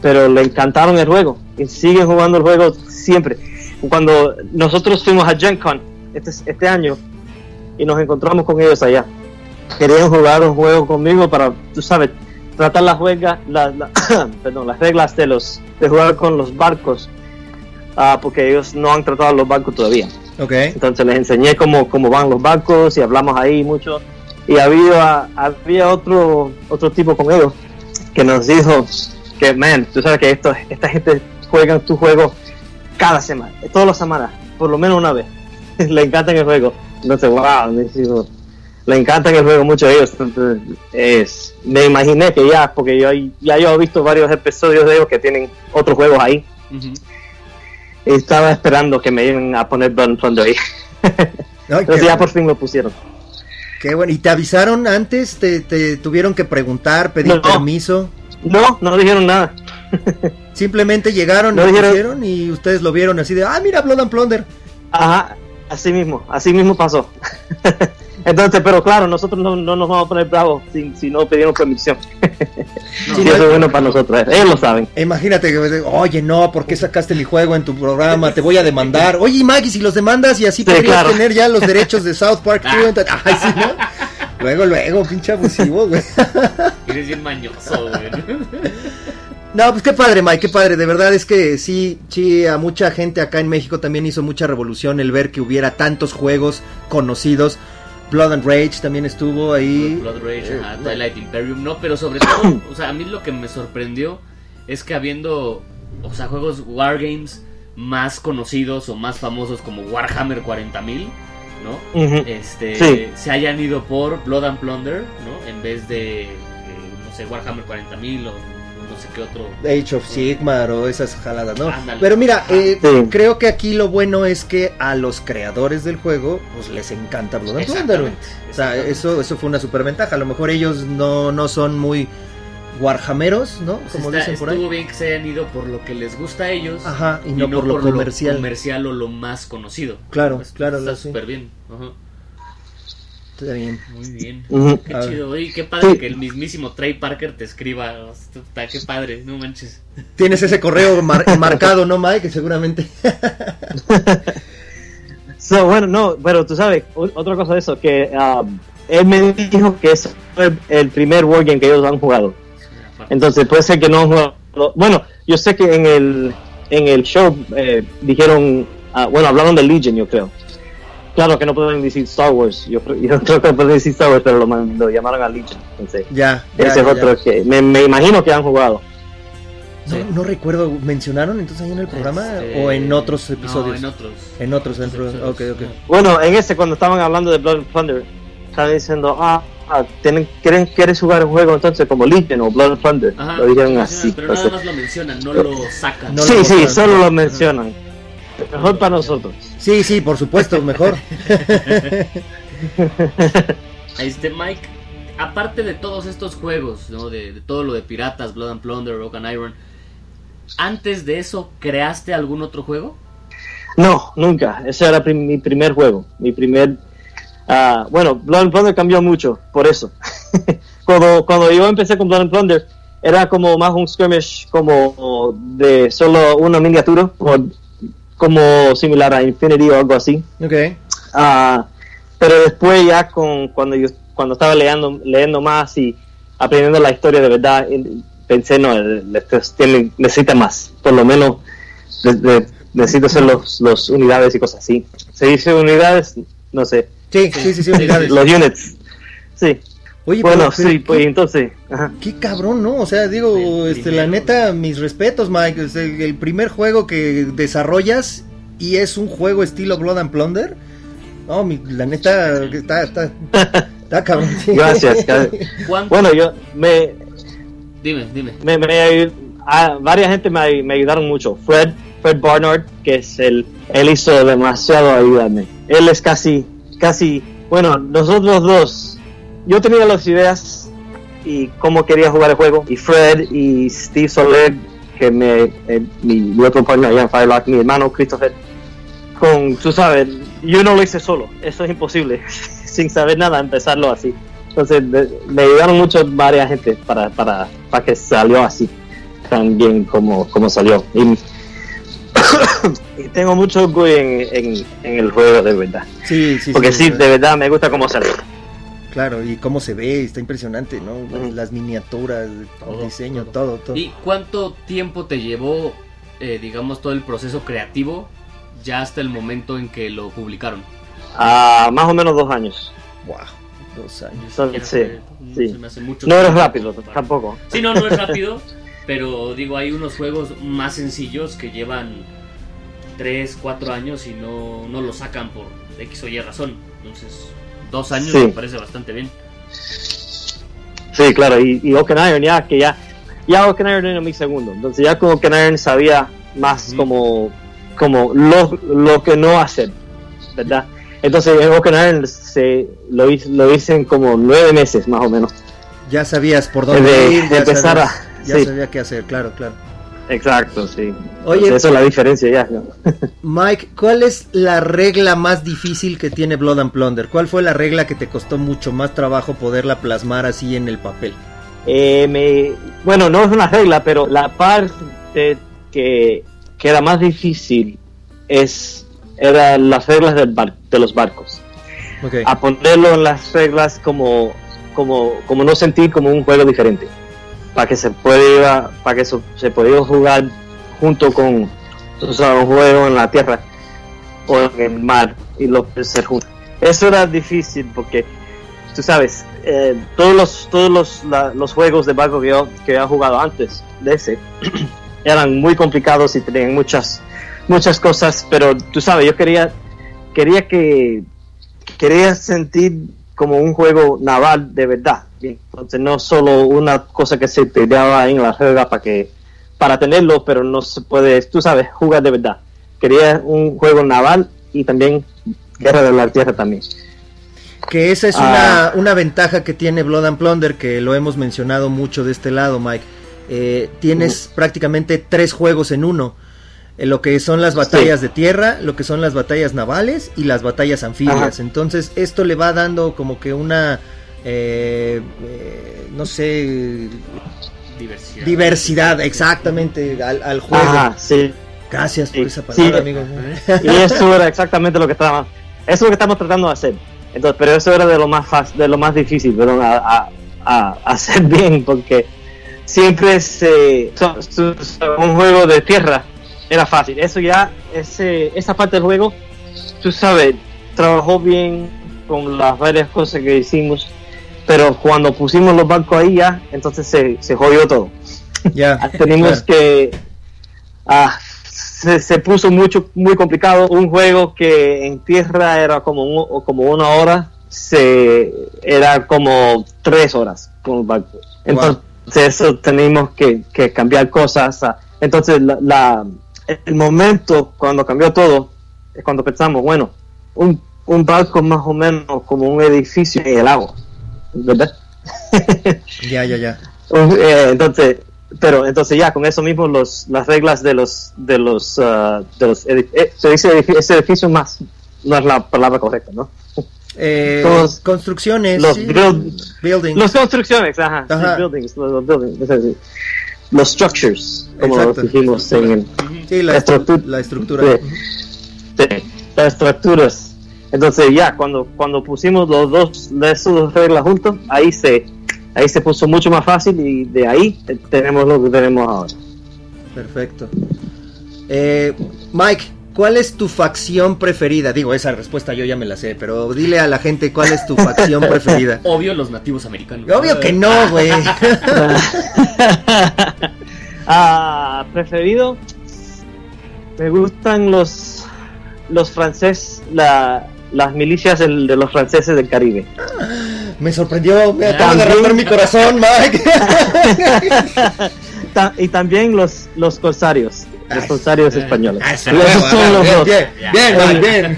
pero le encantaron el juego y siguen jugando el juego siempre. Cuando nosotros fuimos a Gen Con este, este año y nos encontramos con ellos allá, querían jugar un juego conmigo para, tú sabes, tratar las reglas, la- la- *coughs* perdón, las reglas de los de jugar con los barcos, ah, porque ellos no han tratado los barcos todavía. Ok. Entonces les enseñé cómo, cómo van los barcos y hablamos ahí mucho. Y había, había otro, otro tipo con ellos que nos dijo que, man, tú sabes que esto, esta gente juega tu juego cada semana, todas las semanas, por lo menos una vez. *laughs* le encantan el juego. Entonces, wow, dijo, le encantan el juego mucho a ellos. Entonces, es, me imaginé que ya, porque yo ya yo he visto varios episodios de ellos que tienen otros juegos ahí. Y estaba esperando que me iban a poner and Thunder ahí. *laughs* Entonces ya por fin lo pusieron. qué bueno. ¿Y te avisaron antes? ¿Te, te tuvieron que preguntar, pedir No. permiso? No, no dijeron nada. Simplemente llegaron, No lo dijeron- pusieron y ustedes lo vieron así de, ah, mira, Blood and Plunder. Ajá, así mismo, así mismo pasó. *laughs* Entonces, pero claro, nosotros no, no nos vamos a poner bravos si, si no pedimos permisión. *laughs* No, no, eso es bueno para nosotros, ellos lo saben. Imagínate que, oye, no, ¿por qué sacaste mi juego en tu programa? Te voy a demandar. Oye, Maggie, si los demandas y así Sí, podrías claro. tener ya los derechos de South Park. tú, entonces- Ay, sí, ¿no? Luego, luego, pinche abusivo, güey. Eres bien mañoso, güey. *laughs* No, pues qué padre, Mike, qué padre. De verdad es que sí, sí, a mucha gente acá en México también hizo mucha revolución el ver que hubiera tantos juegos conocidos. Blood and Rage también estuvo ahí. Blood Rage, Eh, ajá, Twilight Imperium, no, pero sobre todo, *coughs* o sea, a mí lo que me sorprendió es que habiendo, o sea, juegos Wargames más conocidos o más famosos como Warhammer 40.000, ¿no? Este, Sí. se hayan ido por Blood and Plunder, ¿no? En vez de, eh, no sé, Warhammer 40.000 o no sé qué otro. Age of Sigmar o esas jaladas, ¿no? Ándale. Pero mira, eh, Sí. creo que aquí lo bueno es que a los creadores del juego, pues les encanta Blood and. Exactamente. O sea, eso, eso fue una superventaja. A lo mejor ellos no, no son muy Warhammeros, ¿no? Como Está- dicen por ahí. estuvo bien que se hayan ido por lo que les gusta a ellos Ajá, y no, por lo comercial. comercial o lo más conocido. Claro, Pues, claro, Está sí. súper bien. Ajá. Está bien. Muy bien. Qué chido. Oye, qué padre Sí. que el mismísimo Trey Parker te escriba. Está, qué padre, no manches. Tienes ese correo mar- *laughs* marcado, ¿no, Mike? Que seguramente. *laughs* So, bueno, no, pero tú sabes, otra cosa de eso, que um, él me dijo que es el, el primer wargame que ellos han jugado. Entonces puede ser que no han jugado. Bueno, yo sé que en el, en el show eh, dijeron, ah, bueno, hablaron de Legion, yo creo. Claro que no pueden decir Star Wars, yo, creo- *laughs* yo creo que pueden decir Star Wars, pero lo, lo llamaron a Legion. Entonces, ya. ya, ese ya, es ya. otro que me, me imagino que han jugado. No, Sí. no recuerdo, ¿mencionaron entonces ahí en el programa Este, o en otros no, episodios? en otros. En otros, dentro. Bueno, en ese, cuando estaban hablando de Blood and Thunder, estaban diciendo, ah, ah, tienen, quieren, ¿quieres jugar un juego entonces como Legion o Blood and Thunder? Ajá, lo dijeron así. Pero nada más lo mencionan, no lo sacan. No sí, lo sí, solo lo mencionan. Mejor para nosotros. Sí, sí, por supuesto, mejor. *laughs* Este Mike, aparte de todos estos juegos, ¿no? de, de todo lo de piratas, Blood and Plunder, Rock and Iron, antes de eso, ¿creaste algún otro juego? No, nunca. Ese era prim- mi primer juego. Mi primer. ah, bueno, Blood and Plunder cambió mucho, por eso. *laughs* cuando, cuando yo empecé con Blood and Plunder, era como más un skirmish, como de solo una miniatura, o como similar a Infinity o algo así. ok. Ah, pero después ya con cuando yo cuando estaba leyendo leyendo más y aprendiendo la historia de verdad pensé no necesita más por lo menos de- de- necesito hacer los, los unidades y cosas así se dice unidades no sé Sí, sí, sí, sí, unidades. *laughs* los units sí Oye, bueno pero- pero sí pues entonces ajá. Qué cabrón, ¿no? O sea, digo, El este, la primero. neta, mis respetos, Mike. Es el, el primer juego que desarrollas y es un juego estilo Blood and Plunder. No, mi- la neta, está, está, está cabrón. sí. gracias *laughs* bueno yo me Dime, dime. me, me- a varias gente me, me ayudaron mucho. Fred, Fred Barnard, que es el, él hizo demasiado ayudarme. Él es casi, casi, bueno, nosotros dos, yo tenía las ideas y cómo quería jugar el juego. Y Fred y Steve Soler, que me, eh, mi, mi otro partner allá en Firelock, mi hermano Christopher, con, tú sabes, yo no lo hice solo, eso es imposible, *laughs* sin saber nada, empezarlo así. Entonces de- me ayudaron mucho varias gente para, para, para que salió así, tan bien como, como salió. Y, *coughs* y tengo mucho orgullo en, en, en el juego, de verdad. Sí, sí, Porque sí, sí, de verdad me gusta cómo salió. Claro, y cómo se ve, está impresionante, ¿no? Las miniaturas, el diseño, todo. todo, todo. ¿Y cuánto tiempo te llevó, eh, digamos, todo el proceso creativo ya hasta el momento en que lo publicaron? Ah, más o menos dos años. Wow, dos años. Entonces, Sí, se me hace mucho No eres rápido, para- tampoco. Sí, no, no es rápido, *laughs* pero digo, hay unos juegos más sencillos que llevan 3, 4 años y no, no lo sacan por X o Y razón. Entonces, dos años Sí. me parece bastante bien. Sí, claro, y, y Oaken Iron ya, que ya, ya Oaken Iron era mi segundo, entonces ya con Oaken Iron sabía más como, como lo, lo que no hacer, ¿verdad? Entonces en Oaken Iron se, lo, hice, lo hice en como nueve meses más o menos. Ya sabías por dónde De- ir, ya, empezar sabías- a- ya sí. sabía qué hacer, claro, claro. Exacto, sí. Oye, Entonces, eso es la diferencia ya. ¿no? *laughs* Mike, ¿cuál es la regla más difícil que tiene Blood and Plunder? ¿Cuál fue la regla que te costó mucho más trabajo poderla plasmar así en el papel? Eh, me, bueno, no es una regla, pero la parte que, que era más difícil es eran las reglas del bar- de los barcos. Ok. a ponerlo en las reglas como, como, como no sentir como un juego diferente. Para que se pueda, para que se pueda jugar junto con o un juego en la tierra o en el mar y lo ser juntos. Eso era difícil porque tú sabes, eh, todos los, todos los, los juegos de barco que yo, que he jugado antes de ese *clears throat* eran muy complicados y tenían muchas, muchas cosas, pero tú sabes, yo quería, quería que, quería sentir como un juego naval de verdad. Entonces no solo una cosa que se te daba en la regla para que para tenerlo, pero no se puede, tú sabes, jugar de verdad. Quería un juego naval y también guerra de la tierra también. Que esa es una, una ventaja que tiene Blood and Plunder, que lo hemos mencionado mucho de este lado, Mike. Eh, tienes prácticamente tres juegos en uno. eh, lo que son las batallas de tierra, lo que son las batallas navales y las batallas anfibias. Ajá. Entonces esto le va dando como que una, eh, eh, no sé, Diversidad. diversidad exactamente al, al juego. Ajá, sí. Gracias por Sí, esa palabra, sí. amigo. Y eso era exactamente lo que estábamos, eso es lo que estamos tratando de hacer. Entonces, pero eso era de lo más fácil, de lo más difícil, perdón, a, a- a hacer *laughs* bien, porque siempre se, so- so- so- un juego de tierra era fácil. Eso ya, ese, esa parte del juego, tú sabes, trabajó bien con las varias cosas que hicimos, pero cuando pusimos los bancos ahí ya, entonces se, se jodió todo. Ya. *laughs* Tenemos claro. que ah, se, se puso mucho muy complicado un juego que en tierra era como un- como una hora se era como tres horas con el barco. entonces eso tenemos que, que cambiar cosas ah, entonces la, la- el momento cuando cambió todo es cuando pensamos bueno un, un barco más o menos como un edificio en el agua ¿verdad? *laughs* Ya, ya, ya. Un- eh, entonces pero entonces ya con eso mismo los las reglas de los de los ah, de los eh, se dice ese edificio más no es la palabra correcta no Eh, Los- construcciones. los sí, build- buildings. los construcciones ajá, Ajá. los buildings los, buildings es los structures como Exacto. dijimos en el Sí, la, la estru- estructura- la estructura. Sí. Sí, las estructuras entonces ya cuando cuando pusimos los dos de esos dos reglas juntos ahí se ahí se puso mucho más fácil y de ahí tenemos lo que tenemos ahora Perfecto. Eh, Mike, ¿cuál es tu facción preferida? Digo, esa respuesta yo ya me la sé, pero dile a la gente cuál es tu facción preferida. *laughs* Obvio, los nativos americanos. Obvio que no, güey. *laughs* ah, preferido. Me gustan los los franceses, la, las milicias del- de los franceses del Caribe. Me sorprendió, me acaba de romper mi corazón, Mike. *laughs* Y también los los corsarios, los corsarios españoles.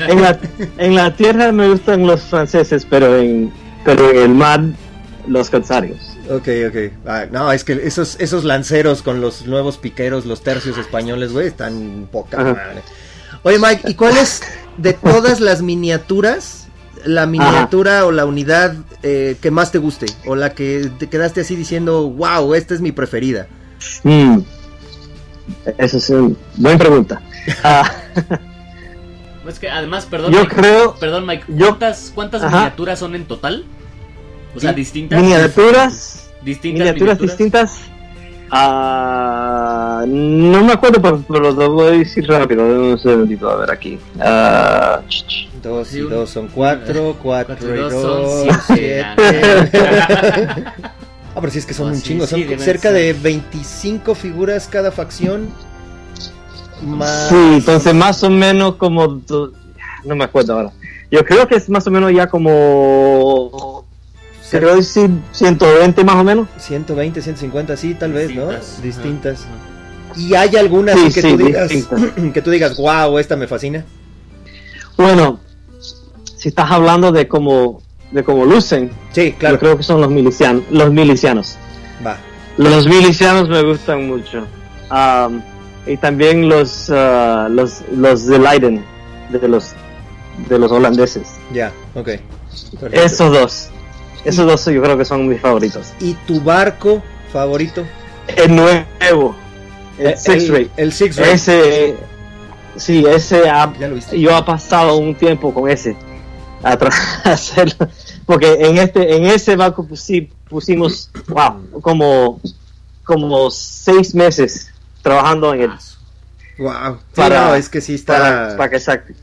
En la, en la tierra me gustan los franceses, pero en pero en el mar los corsarios. Ok, ok. Ah, no, es que esos, esos lanceros con los nuevos piqueros, los tercios españoles, güey, están poca madre. Oye, Mike, ¿y cuál es de todas las miniaturas, la miniatura o la unidad eh, que más te guste? O la que te quedaste así diciendo, wow, esta es mi preferida. Mm. Esa es una buena pregunta. Ah, Es que además, perdón, yo Mike, creo perdón, Mike, ¿cuántas, cuántas Ajá. miniaturas son en total? O sea, Sí, distintas. miniaturas distintas miniaturas distintas. Ah, no me acuerdo, pero, pero lo voy a decir rápido. Un segundito, a ver aquí. Ch- ch- Dos y dos son cuatro, cuatro Cuatro y dos dos, son siete. siete. *laughs* Ah, pero sí es que son Oh, un sí, chingo, son sí, deben cerca ser. de 25 figuras cada facción. Más... Sí, entonces más o menos como... do- No me acuerdo ahora. Yo creo que es más o menos ya como... Quiero decir 120 más o menos. 120, 150, sí, tal vez, ¿no? Distintas. Distintas. Ajá. ¿Y hay alguna Sí, que sí, tú digas, distintas. *clears throat* que tú digas, wow, esta me fascina? Bueno, si estás hablando de cómo, de cómo lucen, Sí, yo claro. creo que son los milicianos. Los milicianos. Va. Los milicianos me gustan mucho. Am, y también los, ah, los, los de Leiden, de los, de los holandeses. Ya, ok. Perfecto. Esos dos. Esos dos yo creo que son mis favoritos. ¿Y tu barco favorito? El nuevo. El Eh, Six el, Ray. el Six Ray. Ese. Sí, ese. ha- Ya lo viste. yo he pasado un tiempo con ese. *laughs* Porque en este en ese barco pusi- pusimos. Wow. Como. Como seis meses trabajando en él. Wow. Sí, Para- no, es que sí está, Para, para que saque.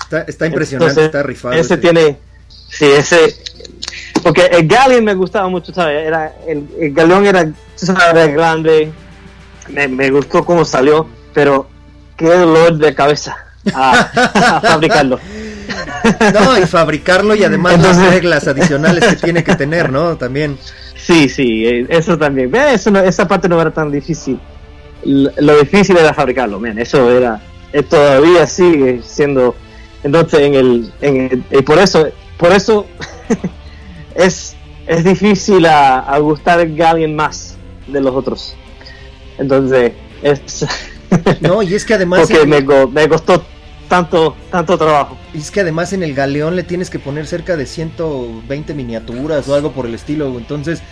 está, está impresionante, Entonces, está rifado. Ese ese. tiene. Sí, ese. Porque el Galleon me gustaba mucho, ¿sabes? Era, el, el Galeón era, sabes, grande. Me, me gustó cómo salió, pero qué dolor de cabeza a, a *laughs* fabricarlo. No, y fabricarlo y además Entonces- las reglas adicionales que tiene que tener, ¿no? También. Sí, sí, eh, eso también. Eso no- esa parte no era tan difícil. Lo difícil era fabricarlo, man. Eso era. eh, todavía sigue siendo. Entonces, en el, en el- y por eso por eso *laughs* es, es difícil a, a gustar a alguien más de los otros. Entonces, es... *laughs* No, y es que además... Porque me, me costó tanto, tanto trabajo. y es que además en el galeón le tienes que poner cerca de 120 miniaturas o algo por el estilo. Entonces,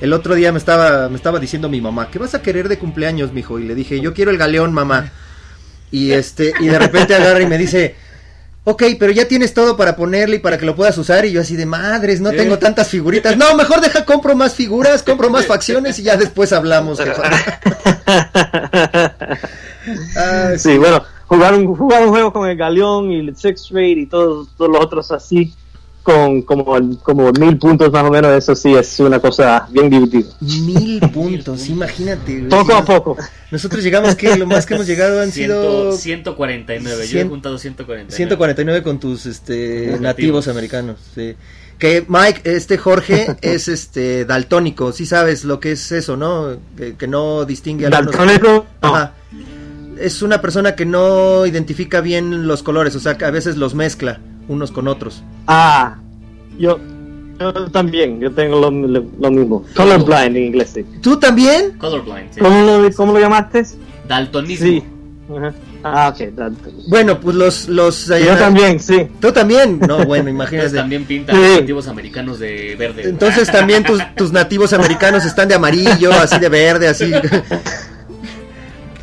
el otro día me estaba, me estaba diciendo mi mamá, ¿qué vas a querer de cumpleaños, mijo? Y le dije, yo quiero el galeón, mamá. Y este, y de repente agarra y me dice, ok, pero ya tienes todo para ponerle y para que lo puedas usar. Y yo así de madres, no tengo tantas figuritas. No, mejor deja, compro más figuras, compro más facciones y ya después hablamos. *laughs* Sí, bueno, jugar un, jugar un juego con el Galeón y el Six Raid y todos, todos los otros así, con como, como mil puntos más o menos, eso sí es una cosa bien divertida. Mil *laughs* puntos, imagínate. güey. Poco a poco. Nosotros llegamos que lo más que hemos llegado han Ciento- sido 149. Yo he juntado 149. 149 con tus este Nativos. nativos americanos, sí. Que Mike, este Jorge *laughs* es este daltónico, sí sabes lo que es eso, ¿no? Que, que no distingue algunos Daltónico, no. Ajá. Es una persona que no identifica bien los colores, o sea, que a veces los mezcla unos con otros. Ah, yo, yo también, yo tengo lo, lo- lo mismo. Colorblind en inglés. sí. ¿Tú también? Colorblind, sí. ¿Cómo, lo, ¿Cómo lo llamaste? Daltonismo. Sí. Ajá. Ah, ok. daltónico. Bueno, pues los los Yo también, sí. ¿Tú también? No, bueno, Entonces *laughs* imagínate. también pintan Sí. los nativos americanos de verde. Entonces también tus, tus nativos americanos están de amarillo, así de verde, así. *laughs*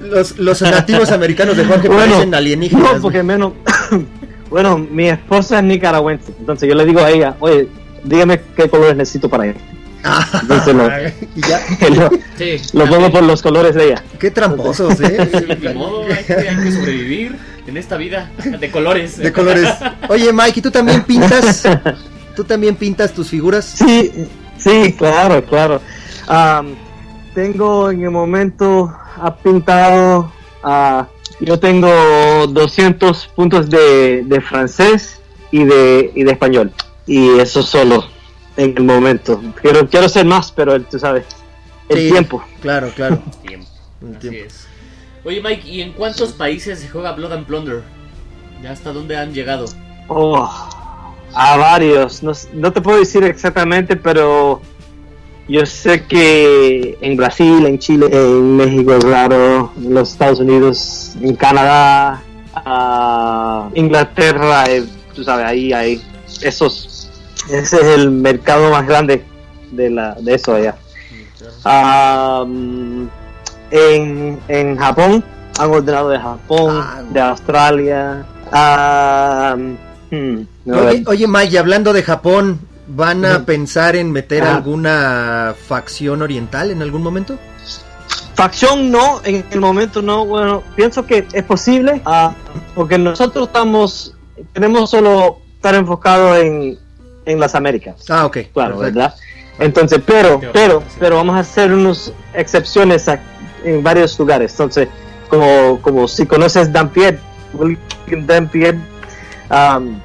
Los, los nativos americanos de Jorge Bueno, parecen alienígenas. No, porque menos. *coughs* bueno, mi esposa es nicaragüense. Entonces yo le digo a ella, oye, dígame qué colores necesito para ella. Ah, Entonces lo, *laughs* y ya, *laughs* lo, Sí, lo pongo por los colores de ella. qué tramposos, ¿eh? Ni modo, hay que, hay que sobrevivir en esta vida de colores. De colores. Oye, Mike, ¿y tú también *laughs* pintas? ¿Tú también pintas tus figuras? Sí, sí, claro, claro. Am, tengo en el momento ha pintado, ah, yo tengo 200 puntos de, de francés y de, y de español. Y eso solo en el momento. Quiero, quiero ser más, pero tú sabes, el Sí, tiempo. Claro, claro. *laughs* Tiempo. El Así tiempo. es. Oye, Mike, ¿y en cuántos países se juega Blood and Plunder? ¿Ya hasta dónde han llegado? Oh, a varios. No, no te puedo decir exactamente, pero yo sé que en Brasil, en Chile, en México, claro, en los Estados Unidos, en Canadá, ah, Inglaterra, eh, tú sabes, ahí hay esos. Ese es el mercado más grande de, la, de eso allá. Mm, en, en Japón, han ordenado de Japón, Ah, de Australia. hmm, no, Oye, oye, Mike, hablando de Japón, ¿van a pensar en meter Ajá. alguna facción oriental en algún momento? Facción no, en el momento no. Bueno, pienso que es posible, ah, porque nosotros estamos, queremos solo estar enfocados en, en las Américas. Ah, ok. claro, perfecto. ¿verdad? Entonces, pero, pero, pero vamos a hacer unas excepciones a- en varios lugares. Entonces, como, como si conoces Dampier, William Dampier, um,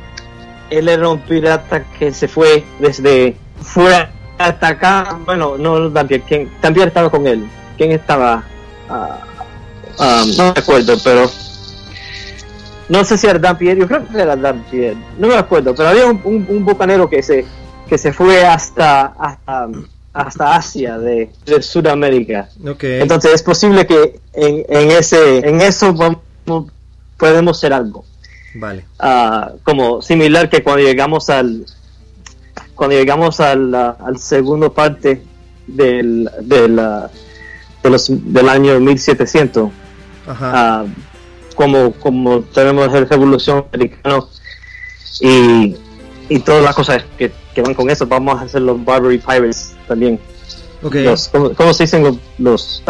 él era un pirata que se fue desde, fue hasta acá, bueno, no Dampier, ¿quién? Dampier estaba con él. ¿Quién estaba? Ah, no me acuerdo, pero no sé si era Dampier, yo creo que era Dampier, no me acuerdo, pero había un, un, un bucanero que se que se fue hasta hasta, hasta Asia de, de Sudamérica. Entonces es posible que en, en ese en eso vamos, podemos hacer algo Vale. Ah, como similar que cuando llegamos al cuando llegamos al, al segundo parte del del, de los, del año 1700 Ajá. ah, como, como tenemos el revolución americano y, y todas las cosas que, que van con eso, vamos a hacer los Barbary Pirates también. ok. Los, ¿cómo, cómo se dicen los los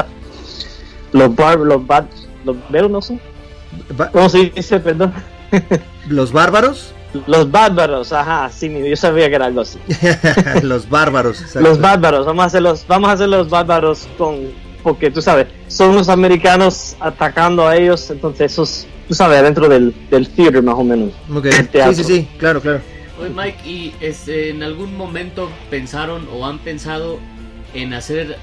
los bar, los bar, los veros, no sé? ¿Cómo se dice, perdón? *laughs* ¿Los bárbaros? Los bárbaros, ajá, sí, yo sabía que era algo así. *laughs* los bárbaros. exacto. Los bárbaros, vamos a hacer los, vamos a hacer los bárbaros con, porque tú sabes, son los americanos atacando a ellos, entonces esos, tú sabes, dentro del, del theater más o menos. Ok. del Sí, sí, sí, claro, claro. Oye, Mike, ¿y este, en algún momento pensaron o han pensado en hacer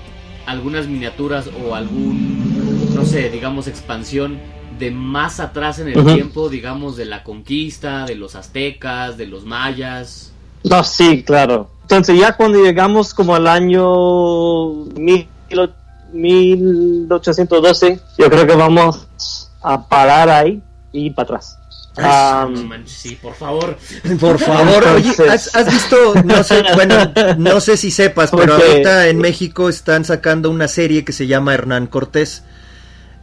algunas miniaturas o algún, no sé, digamos, expansión de más atrás en el tiempo, digamos, de la conquista, de los aztecas, de los mayas? No, sí, claro. Entonces ya cuando llegamos como al año 1812, yo creo que vamos a parar ahí y para atrás. Um, sí, por favor. *laughs* Por favor, oye, ¿has, ¿has, visto? No sé, *laughs* bueno, no sé si sepas, pero ahorita en México están sacando una serie que se llama Hernán Cortés.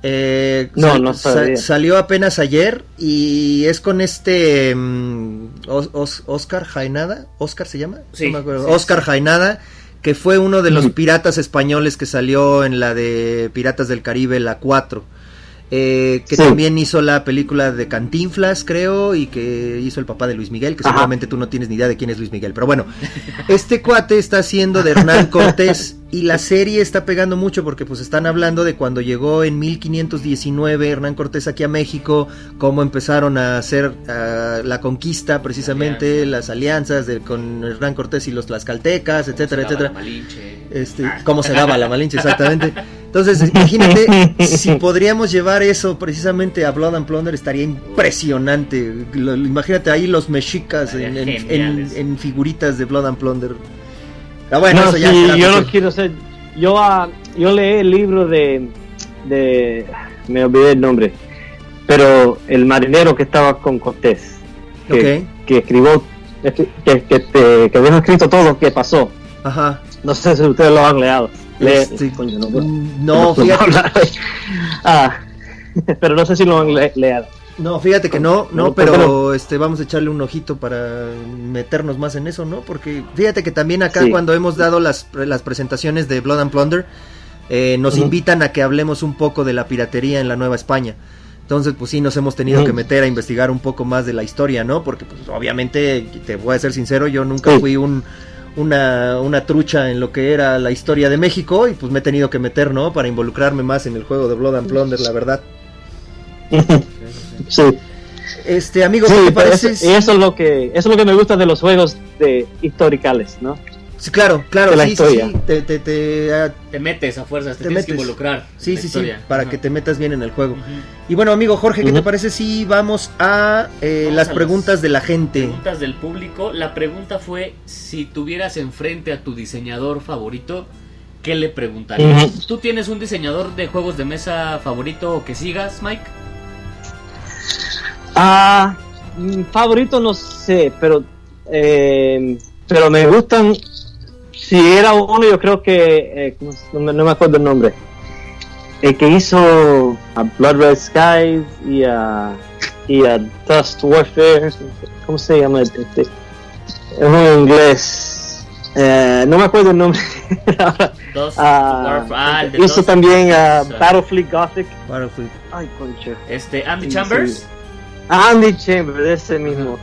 Eh, no, no sa salió apenas ayer y es con este um, Os Oscar Jainada, Oscar se llama, sí, no me acuerdo. Sí, Oscar sí. Jainada, que fue uno de los piratas españoles que salió en la de Piratas del Caribe, la 4. Eh, que sí. también hizo la película de Cantinflas, creo, y que hizo el papá de Luis Miguel, que Ajá. seguramente tú no tienes ni idea de quién es Luis Miguel. Pero bueno, este cuate está haciendo de Hernán *laughs* Cortés y la serie está pegando mucho porque pues están hablando de cuando llegó en 1519 Hernán Cortés aquí a México, cómo empezaron a hacer uh, la conquista precisamente, Alianza. las alianzas de, con Hernán Cortés y los tlaxcaltecas, etcétera, etcétera. Este, cómo se daba la Malinche, exactamente. Entonces, imagínate, si podríamos llevar eso precisamente a Blood and Plunder, estaría impresionante. Lo, imagínate ahí los mexicas en, en, en, en, figuritas de Blood and Plunder. Ah, bueno, no, eso ya sí, yo no quiero ser. Yo, uh, yo leí el libro de, de. Me olvidé el nombre. Pero el marinero que estaba con Cortés. Que, okay. que escribió. Que, que, que, que había escrito todo lo que pasó. Ajá. No sé si ustedes lo han leído. Le, este, coño, no, no, fíjate. ah, *laughs* pero no sé si lo han le leído. No, fíjate que no, no, pero este vamos a echarle un ojito para meternos más en eso, ¿no? Porque fíjate que también acá sí. cuando hemos dado las, las presentaciones de Blood and Plunder, eh, nos uh -huh. invitan a que hablemos un poco de la piratería en la Nueva España. Entonces, pues sí, nos hemos tenido uh -huh. que meter a investigar un poco más de la historia, ¿no? Porque, pues, obviamente, te voy a ser sincero, yo nunca fui un, una, una trucha en lo que era la historia de México y pues me he tenido que meter, ¿no? Para involucrarme más en el juego de Blood and Plunder, la verdad. sí. Este, amigo, sí, ¿qué te parece? Eso, eso, es lo que, eso es lo que me gusta de los juegos de historicales, ¿no? Sí, claro, claro, de la sí, historia. Sí, te, te, te, te, metes a fuerzas, te, te tienes metes. que involucrar. Sí, sí, sí, para Ajá. que te metas bien en el juego. Uh -huh. Y bueno, amigo Jorge, ¿qué uh -huh. te parece si vamos a eh, vamos las a preguntas de la gente? Preguntas del público. La pregunta fue: si tuvieras enfrente a tu diseñador favorito, ¿qué le preguntarías? Uh -huh. ¿Tú tienes un diseñador de juegos de mesa favorito que sigas, Mike? Ah, favorito no sé, pero eh, pero me gustan. Si era uno, yo creo que eh, no, me, no, me, acuerdo el nombre. El que hizo a Blood Red Skies y a y a Dust Warfare. ¿Cómo se llama este? Es un inglés. Eh, no me acuerdo el nombre. *laughs* Dust, uh, ah, hizo Dust, también uh, Battlefleet Gothic. Battlefleet. Ay, concha. Este, Andy Chambers. Sí. Andy Chambers, ese mismo.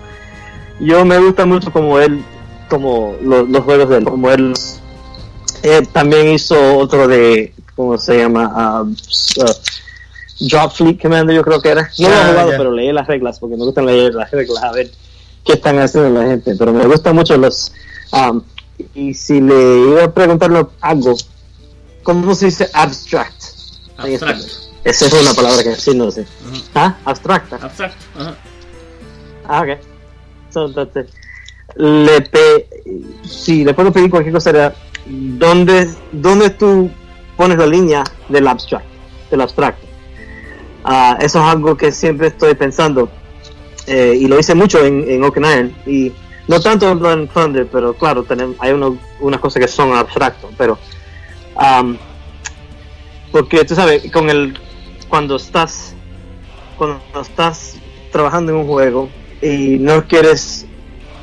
Yo me gusta mucho como él, como los, los juegos de él, como él, él, también hizo otro de, ¿cómo se llama? Uh, uh, Drop Fleet Commander, yo creo que era. No lo he jugado, yeah. pero leí las reglas, porque me gustan leer las reglas, a ver qué están haciendo la gente. Pero me gustan mucho los. Um, y si le iba a preguntarle algo, ¿cómo se dice abstract? Abstract. Esa es una palabra que sí no sé. Uh -huh. ¿Ah? Abstracta. Abstract. -huh. Ah, ok. So, le pe si le puedo pedir cualquier cosa, era, ¿dónde, ¿dónde tú pones la línea del abstract? Del abstracto. Uh, eso es algo que siempre estoy pensando. Eh, y lo hice mucho en, en. Y no tanto en Blood Thunder, pero claro, tenemos, hay uno, unas cosas que son abstractos. Pero. Um, porque tú sabes, con el cuando estás cuando estás trabajando en un juego y no quieres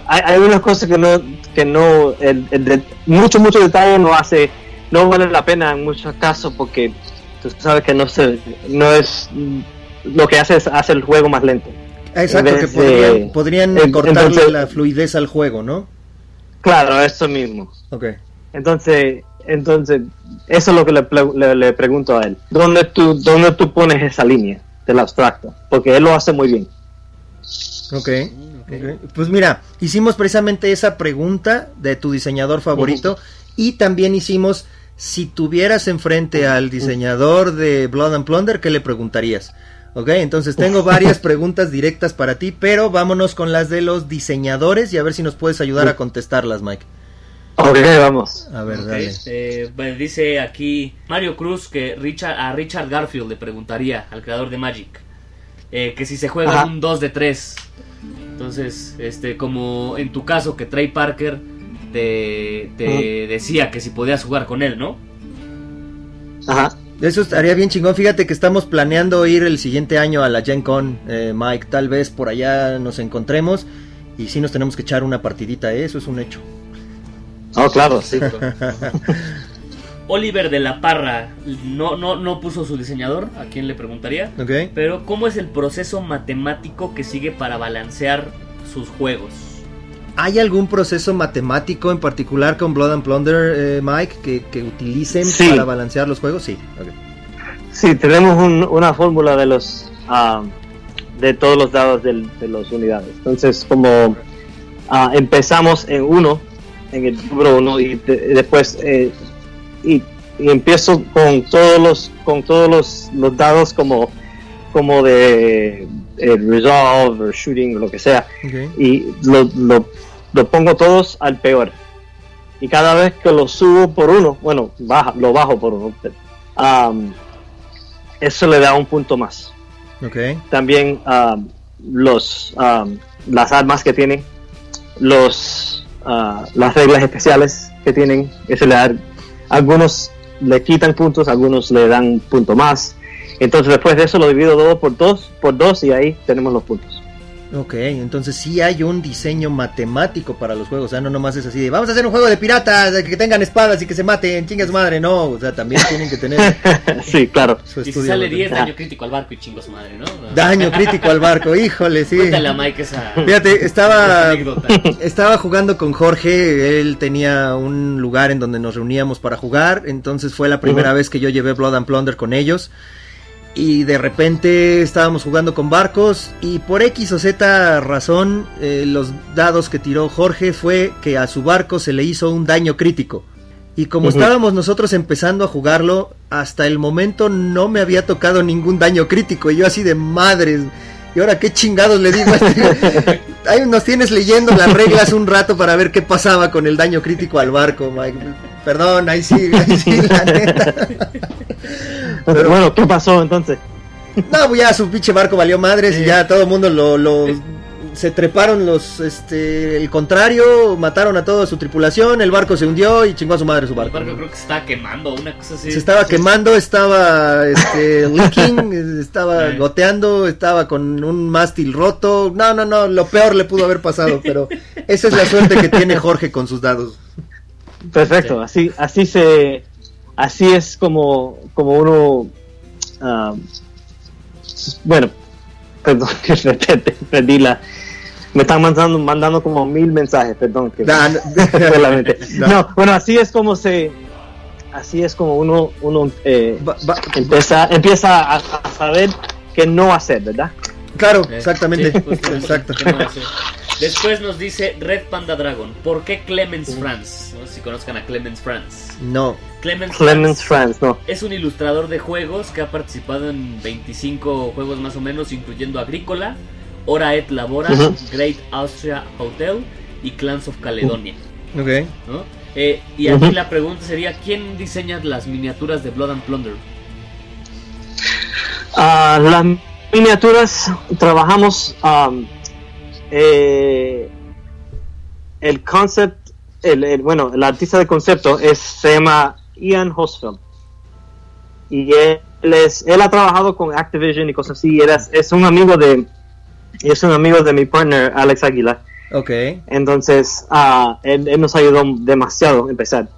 hay, hay unas cosas que no que no el, el de, mucho mucho detalle no hace no vale la pena en muchos casos porque tú sabes que no se no es lo que hace es hace el juego más lento exacto que podrían, podrían eh, cortarle entonces, la fluidez al juego no claro eso mismo okay entonces entonces, eso es lo que le, le, le, pregunto a él. ¿Dónde tú, ¿Dónde tú pones esa línea del abstracto? Porque él lo hace muy bien. Ok. Okay. Pues mira, hicimos precisamente esa pregunta de tu diseñador favorito uh -huh. y también hicimos, si tuvieras enfrente al diseñador de Blood and Plunder, ¿qué le preguntarías? Ok, entonces tengo varias *laughs* preguntas directas para ti, pero vámonos con las de los diseñadores y a ver si nos puedes ayudar a contestarlas, Mike. Ok, vamos. A ver, Ok, dale. eh, bueno, dice aquí Mario Cruz que Richard, a Richard Garfield le preguntaría, al creador de Magic, eh, que si se juega Ajá. un 2 de 3. Entonces, este, como en tu caso que Trey Parker te, te decía que si podías jugar con él, ¿no? Ajá. Eso estaría bien chingón. Fíjate que estamos planeando ir el siguiente año a la Gen Con, eh, Mike. Tal vez por allá nos encontremos y sí nos tenemos que echar una partidita, ¿eh? eso es un hecho. Oh, claro, sí. *laughs* Oliver de la Parra no, no, no puso su diseñador, a quién le preguntaría. Pero, ¿cómo es el proceso matemático que sigue para balancear sus juegos? ¿Hay algún proceso matemático en particular con Blood and Plunder, eh, Mike, que, que utilicen Sí. para balancear los juegos? Sí. Sí, tenemos un- una fórmula de los ah, de todos los dados del- de las unidades. Entonces, como ah, empezamos en uno, en el número uno, y, de- y después eh, y, y empiezo con todos los con todos los, los dados como como de eh, resolve o shooting o lo que sea y lo, lo, lo pongo todos al peor. Y cada vez que lo subo por uno, bueno, baja, lo bajo por uno, um, eso le da un punto más. También um, los um, las armas que tienen, los ah, las reglas especiales que tienen, eso le da, algunos le quitan puntos, algunos le dan un punto más. Entonces después de eso lo divido todo por dos, por dos y ahí tenemos los puntos. Ok, entonces sí hay un diseño matemático para los juegos, o sea, no nomás es así de, vamos a hacer un juego de piratas, de que tengan espadas y que se maten, chingas madre, no, o sea, también tienen que tener *laughs* sí, claro. su Y si sale de- 10, Ah. daño crítico al barco y su madre, ¿no? *laughs* Daño crítico al barco, híjole, sí. Cuéntale a Mike esa, Fíjate, estaba, estaba jugando con Jorge, él tenía un lugar en donde nos reuníamos para jugar, entonces fue la primera vez que yo llevé Blood and Plunder con ellos. Y de repente estábamos jugando con barcos y por X o Z razón eh, los dados que tiró Jorge fue que a su barco se le hizo un daño crítico. Y como estábamos nosotros empezando a jugarlo, hasta el momento no me había tocado ningún daño crítico. Y yo así de madres. ¿Y ahora qué chingados le digo a este? *laughs* Ahí nos tienes leyendo las reglas un rato para ver qué pasaba con el daño crítico al barco, Mike. Perdón, ahí sí, ahí sí, la neta. Pero- *laughs* bueno, ¿qué pasó entonces? No, pues ya su pinche barco valió madres y ya todo el mundo lo, lo- se treparon los este el contrario, mataron a toda su tripulación, el barco se hundió y chingó a su madre su El barco. barco creo que se estaba quemando, una cosa así. Se estaba quemando, estaba este *laughs* leaking, estaba Sí. goteando, estaba con un mástil roto. No, no, no, lo peor le pudo haber pasado, pero esa es la suerte que tiene Jorge con sus dados. Perfecto, así, así se, así es como, como uno, ah, bueno, perdón que *laughs* perdí la, me están mandando, mandando como mil mensajes, perdón que. *laughs* *laughs* No. No, bueno, así es como se, así es como uno, uno eh, Va- va- empieza, empieza a, a saber qué no hacer, ¿verdad? claro, Eh, exactamente. sí, *laughs* Exacto. Después nos dice Red Panda Dragon. ¿Por qué Clemens Franz? No sé si conozcan a Clemens Franz. No. Clemens, Clemens Franz France, no. es un ilustrador de juegos que ha participado en 25 juegos más o menos, incluyendo Agrícola, Hora et Labora. Great Austria Hotel y Clans of Caledonia. Ok. ¿no? Eh, y aquí la pregunta sería: ¿quién diseña las miniaturas de Blood and Plunder? Ah, las miniaturas trabajamos am, eh, el concept el, el- bueno el artista de concepto es se llama Ian Hosfeld y él es él ha trabajado con Activision y cosas así él es, es un amigo de es un amigo de mi partner Alex Aguilar Ok. entonces, ah, él, él nos ayudó demasiado a empezar.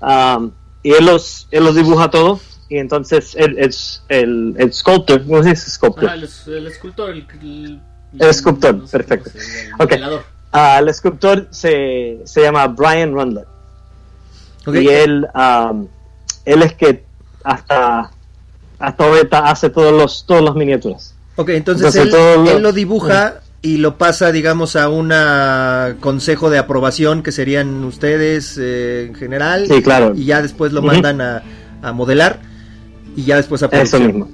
Am, y él los, él los dibuja todo. Y entonces él es el, el sculptor, sé si es sculptor. Ah, el, el escultor, el, el, El escultor, no sé perfecto. cómo se el Ok. modelador. Ah, el escultor se, se llama Brian Rundler. Ok. Y él, am, él es que hasta, hasta ahorita hace todos los, todos los miniaturas. Ok, entonces, Entonces, él, todo lo- él lo dibuja y lo pasa, digamos, a un consejo de aprobación que serían ustedes eh, en general. Sí, claro. Y ya después lo mandan a, a modelar y ya después a Eso producción. mismo.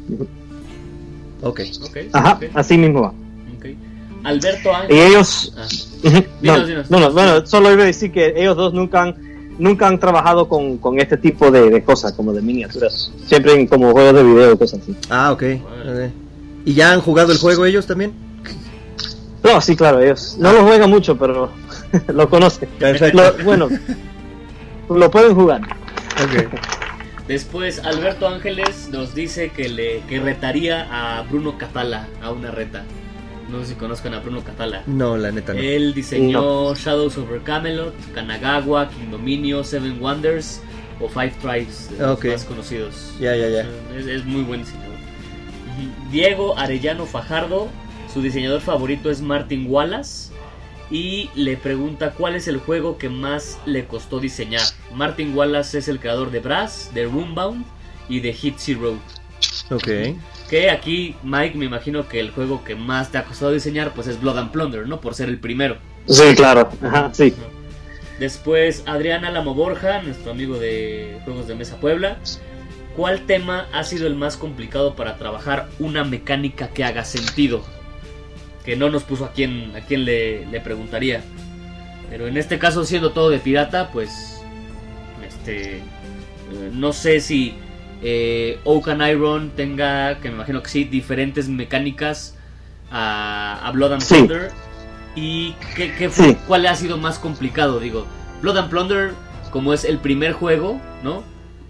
Ok. Ok, Ajá, así mismo va. ok. Alberto Y Ángel. ellos, Ah. No, Dinos, dinos. no, no, bueno, solo iba a decir que ellos dos nunca han, nunca han trabajado con, con este tipo de, de cosas, como de miniaturas. Siempre en como juegos de video y cosas así. Ah, ok. Vale. ¿Y ya han jugado el juego ellos también? No, sí, claro, ellos no lo juegan mucho, pero *laughs* lo conocen. Perfecto. Lo- bueno, lo pueden jugar. Después Alberto Ángeles nos dice que le que retaría a Bruno Catala a una reta. No sé si conozcan a Bruno Catala. No, la neta no. Él diseñó Shadows over Camelot, Kanagawa, King Dominio, Seven Wonders o Five Tribes, los más conocidos. Ya, ya, ya. Es, es muy buen diseñador. Diego Arellano Fajardo, su diseñador favorito es Martin Wallace y le pregunta cuál es el juego que más le costó diseñar. Martin Wallace es el creador de Brass, de Roombound y de Hit Zero. Ok. Que aquí, Mike, me imagino que el juego que más te ha costado diseñar pues es Blood and Plunder, ¿no? Por ser el primero. Sí, claro. Ajá, sí. Después, Adrián Álamo Borja, nuestro amigo de Juegos de Mesa Puebla. ¿Cuál tema ha sido el más complicado para trabajar una mecánica que haga sentido? Que no nos puso a quién, a quién le, le preguntaría. Pero en este caso, siendo todo de pirata, pues. Este. eh, No sé si eh, Oak and Iron tenga, que me imagino que sí, diferentes mecánicas a, a Blood and Sí. Thunder. ¿Y qué, qué fue, Sí. cuál ha sido más complicado? Digo, Blood and Plunder, como es el primer juego, ¿no?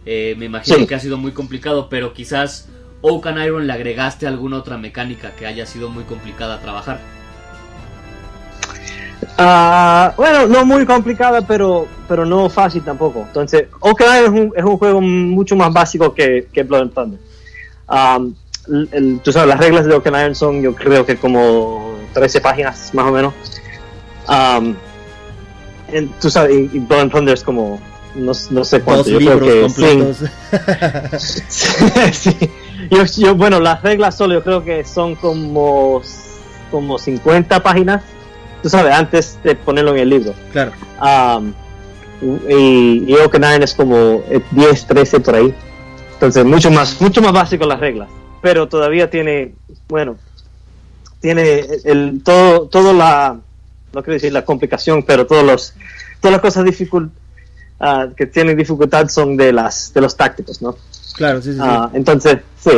Eh, me imagino Sí. que ha sido muy complicado, pero quizás Oak and Iron le agregaste alguna otra mecánica que haya sido muy complicada a trabajar. Ah, bueno, no muy complicada, pero, pero no fácil tampoco. Entonces, Ocarina es un, es un juego mucho más básico que, que Blood and Thunder. Um, el- el- tú sabes, las reglas de Ocarina son, yo creo que como 13 páginas más o menos. Um, en- tú sabes, y, y Blood and Thunder es como, no, no sé Dos cuánto, yo libros creo que completos. *laughs* sí. Yo, yo- bueno, las reglas solo yo creo que son como, como 50 páginas. Tú sabes, antes de ponerlo en el libro. claro. Um, y, y Ocarina es como eh, 10, 13 por ahí. Entonces, mucho más, mucho más básico las reglas. Pero todavía tiene, bueno, tiene el, todo, todo la, no quiero decir la complicación, pero todos los, todas las cosas difícil, ah, que tienen dificultad son de las, de los tácticos, ¿no? Claro, sí, sí, sí. Ah, entonces, sí.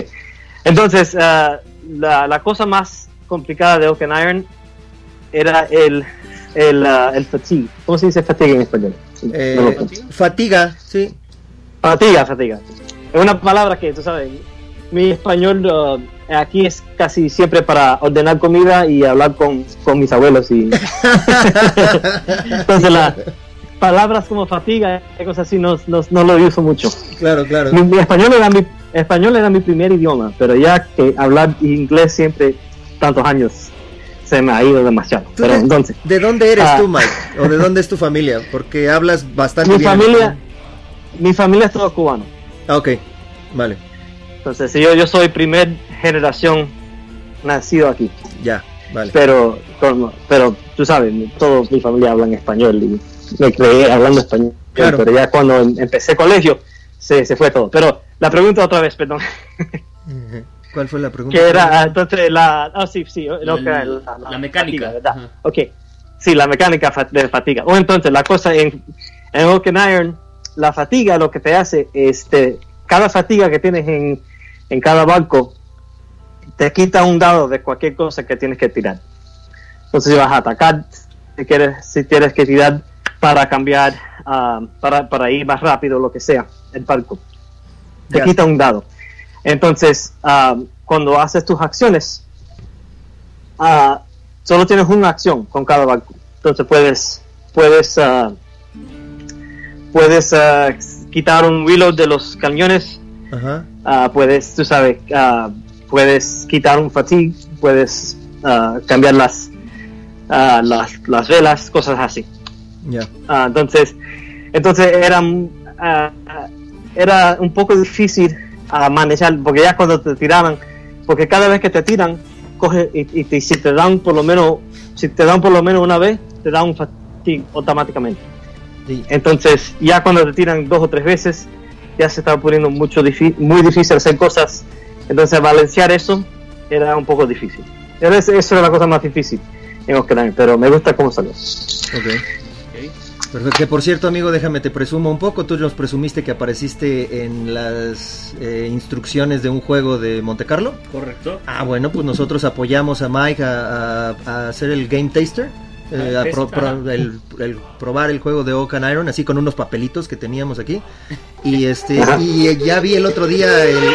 Entonces, ah, la, la cosa más complicada de and Iron era el, el, el fatigue. ¿Cómo se dice fatigue en español? Eh, no sé. fatiga, sí. Fatiga, fatiga. Es una palabra que, tú sabes, mi español ah, aquí es casi siempre para ordenar comida y hablar con, con mis abuelos. Y... *laughs* *laughs* Entonces, las palabras como fatiga y cosas así no, no, no lo uso mucho. claro, claro. Mi, mi español era mi español era mi primer idioma, pero ya que hablar inglés siempre tantos años se me ha ido demasiado. ¿Tú Pero de, entonces, ¿De dónde eres Ah. tú, Mike? ¿O de dónde es tu familia? Porque hablas bastante mi bien. familia, mi familia es todo cubano. Ah, ok. Vale, Entonces, yo yo soy primer generación nacido aquí, ya, vale. pero pero tú sabes, toda mi familia habla en español y me creé hablando español. Claro. Pero ya cuando em- empecé colegio se, se fue todo. Pero la pregunta otra vez, perdón. ¿Cuál fue la pregunta? que era ah, entonces la ah sí sí lo que- la mecánica, fatiga, ¿verdad? ajá. ok sí la mecánica de fatiga o entonces la cosa en en Oak and Iron la fatiga lo que te hace este cada fatiga que tienes en en cada barco te quita un dado de cualquier cosa que tienes que tirar entonces si vas a atacar si quieres si tienes que tirar para cambiar ah, para, para ir más rápido lo que sea el barco te quita un dado. Entonces, ah, cuando haces tus acciones, ah, solo tienes una acción con cada barco. Entonces puedes, puedes, puedes quitar un reload de los cañones, puedes, tú sabes, puedes quitar un fatigue, puedes cambiar las, las, las velas, cosas así. Ya. Ah, entonces, entonces era, ah, ah, era un poco difícil a manejar, porque ya cuando te tiraban, porque cada vez que te tiran, coge y, y te- si te dan por lo menos, si te dan por lo menos una vez, te dan un fatigue automáticamente. Sí. Entonces, ya cuando te tiran dos o tres veces, ya se está poniendo mucho muy difícil hacer cosas. Entonces, balancear eso era un poco difícil. Eso era la cosa más difícil en Ocarina, pero me gusta cómo salió. Ok. Perfecto. Que por cierto, amigo, déjame te presumo un poco. Tú nos presumiste que apareciste en las eh, instrucciones de un juego de Monte Carlo. Correcto. Ah, bueno, pues nosotros apoyamos a Mike a, a- a hacer el Game Taster. eh, a pro- pro- el, el probar el juego de Oak and Iron, así con unos papelitos que teníamos aquí. Y este y eh, ya vi el otro día el, el-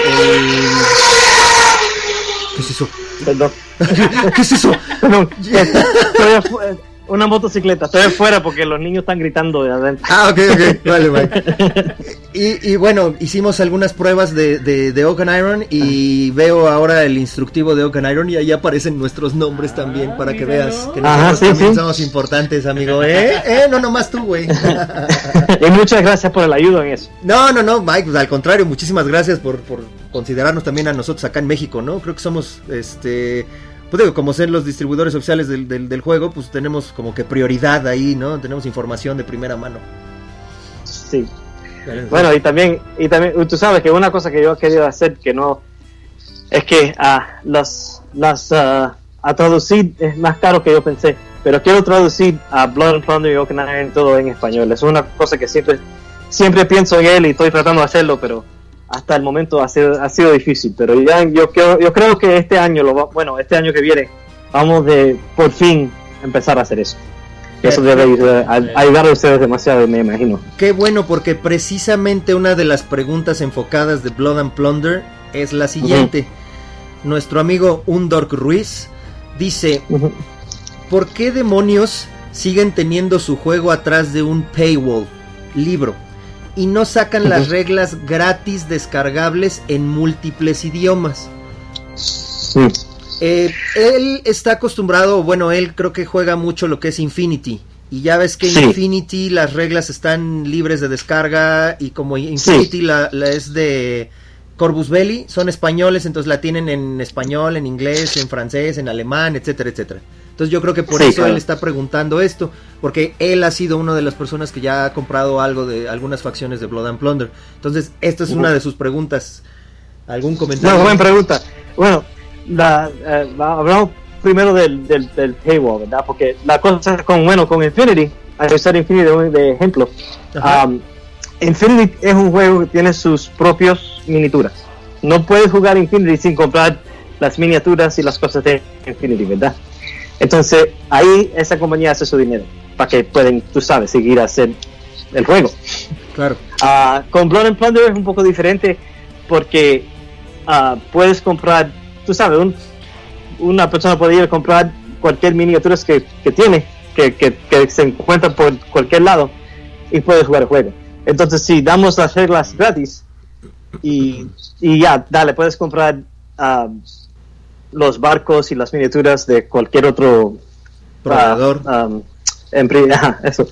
¿Qué es eso? Perdón. *laughs* ¿Qué es eso? *laughs* Afu- una motocicleta, estoy *laughs* afuera porque los niños están gritando de adentro. Ah, ok, ok, *laughs* vale, Mike. *laughs* Y, y bueno, hicimos algunas pruebas de, de, de Oak and Iron y veo ahora el instructivo de Oak and Iron y ahí aparecen nuestros nombres también para que míralo. veas que Ajá, nosotros sí, también sí. somos importantes, amigo. ¿Eh? ¿Eh? No nomás tú, güey. y muchas gracias por el ayuda en eso. No, no, no, Mike, pues, al contrario, muchísimas gracias por, por considerarnos también a nosotros acá en México, ¿no? Creo que somos, este, pues digo, como ser los distribuidores oficiales del, del, del juego, pues tenemos como que prioridad ahí, ¿no? Tenemos información de primera mano. Sí. Bueno, y también, y también, tú sabes que una cosa que yo he querido hacer que no es que ah, las, las ah, a traducir es más caro que yo pensé, pero quiero traducir a Blood and Thunder y Oaken Iron todo en español. Es una cosa que siempre, siempre pienso en él y estoy tratando de hacerlo, pero hasta el momento ha sido, ha sido difícil. Pero ya yo creo, yo creo que este año, lo va- bueno, este año que viene, vamos de por fin empezar a hacer eso. Eso debe ayudar- a- ustedes demasiado, me imagino. Qué bueno, porque precisamente una de las preguntas enfocadas de Blood and Plunder es la siguiente. Nuestro amigo Undork Ruiz dice. ¿por qué demonios siguen teniendo su juego atrás de un paywall, libro, y no sacan las reglas gratis descargables en múltiples idiomas? Sí. Eh, él está acostumbrado, bueno, él creo que juega mucho lo que es Infinity. Y ya ves que Sí. Infinity las reglas están libres de descarga y como Infinity la, la es de Corvus Belli, son españoles, entonces la tienen en español, en inglés, en francés, en alemán, etcétera, etcétera. Entonces yo creo que por Sí, eso claro. él está preguntando esto, porque él ha sido una de las personas que ya ha comprado algo de algunas facciones de Blood and Plunder. Entonces esta es una de sus preguntas. ¿Algún comentario? No, buena pregunta. Bueno, la, eh, hablamos primero del, del, del paywall, ¿verdad? Porque la cosa con, bueno, con Infinity, al usar Infinity de, de ejemplo, um, Infinity es un juego que tiene sus propios miniaturas. No puedes jugar Infinity sin comprar las miniaturas y las cosas de Infinity, ¿verdad? Entonces, ahí esa compañía hace su dinero para que pueden, tú sabes, seguir a hacer el juego. Claro. Ah, con Blood and Plunder es un poco diferente porque ah, puedes comprar, tú sabes, un- una persona puede ir a comprar cualquier miniatura que, que tiene, que, que- que se encuentra por cualquier lado y puedes jugar el juego. Entonces, si damos las reglas gratis y, y ya, dale, puedes comprar ah, los barcos y las miniaturas de cualquier otro Proveedor. ah, um, en eso.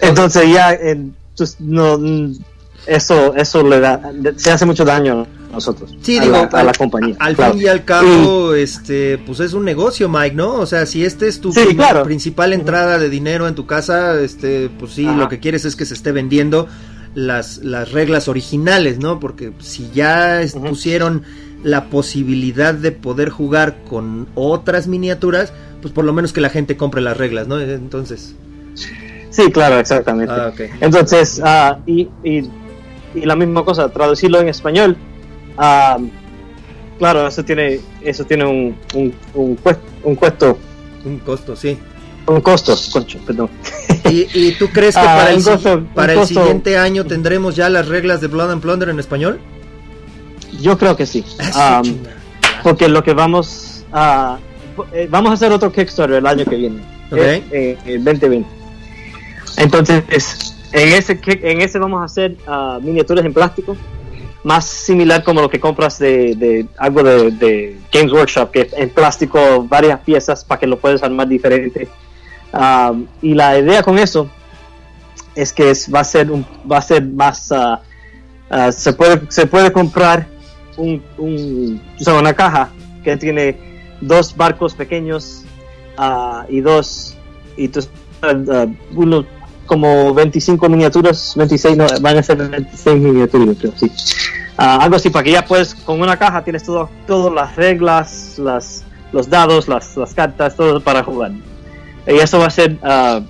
Entonces ya en- pues, no, mm, eso eso le da se hace mucho daño a nosotros. Sí, a digo, la, a al- la compañía. Al claro. fin y al cabo, este, pues es un negocio, Mike, ¿no? O sea, si este es tu Sí, prim- claro. principal entrada de dinero en tu casa, este, pues sí, Ajá. lo que quieres es que se esté vendiendo las, las reglas originales, ¿no? Porque si ya pusieron la posibilidad de poder jugar con otras miniaturas, pues por lo menos que la gente compre las reglas, ¿no? Entonces, Sí, claro, exactamente. ah. Entonces, ah, y, y, y la misma cosa, traducirlo en español, ah, claro, eso tiene eso tiene un, un, un, cuest- un costo, Un costo, sí. Un costo, concho, perdón. *laughs* ¿Y, y tú crees que Ah, para, el, costo- para el siguiente año tendremos ya las reglas de Blood and Plunder en español? Yo creo que sí. Chingada. porque lo que vamos a eh, vamos a hacer otro Kickstarter el año que viene Ok. eh, eh, 2020 entonces en ese en ese vamos a hacer miniaturas en plástico más similar como lo que compras de, de algo de, de Games Workshop que es en plástico varias piezas para que lo puedas armar diferente Ah, y la idea con eso es que es- va a ser un, va a ser más ah, se puede se puede comprar un, un o sea, una caja que tiene dos barcos pequeños ah, y dos y ah, uno como 25 miniaturas, 26, no, van a ser 26 miniaturas, creo, sí. Algo así, para que ya puedes, con una caja tienes todo, todas las reglas, las, los dados, las, las cartas, todo para jugar. Y eso va a ser ah,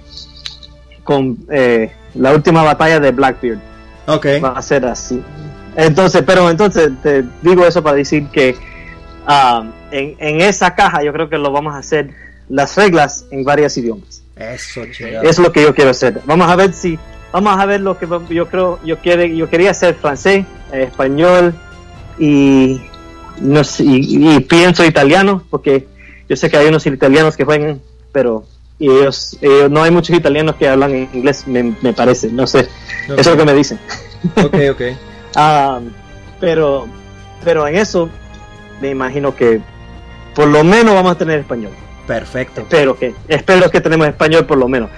con eh, la última batalla de Blackbeard. Ok. Va a ser así. Entonces, pero entonces te digo eso para decir que ah, en, en esa caja yo creo que lo vamos a hacer las reglas en varios idiomas. Eso, chingado. Es lo que yo quiero hacer. Vamos a ver si, vamos a ver lo que yo creo, yo quiere, yo quería hacer francés, eh, español y no sé, y, y pienso italiano porque yo sé que hay unos italianos que juegan, pero y ellos, ellos- no hay muchos italianos que hablan inglés, me, me parece, no sé, eso es lo que me dicen. Ok, ok. *laughs* Ah, pero, pero en eso me imagino que por lo menos vamos a tener español. Perfecto. Espero que, espero que tenemos español por lo menos.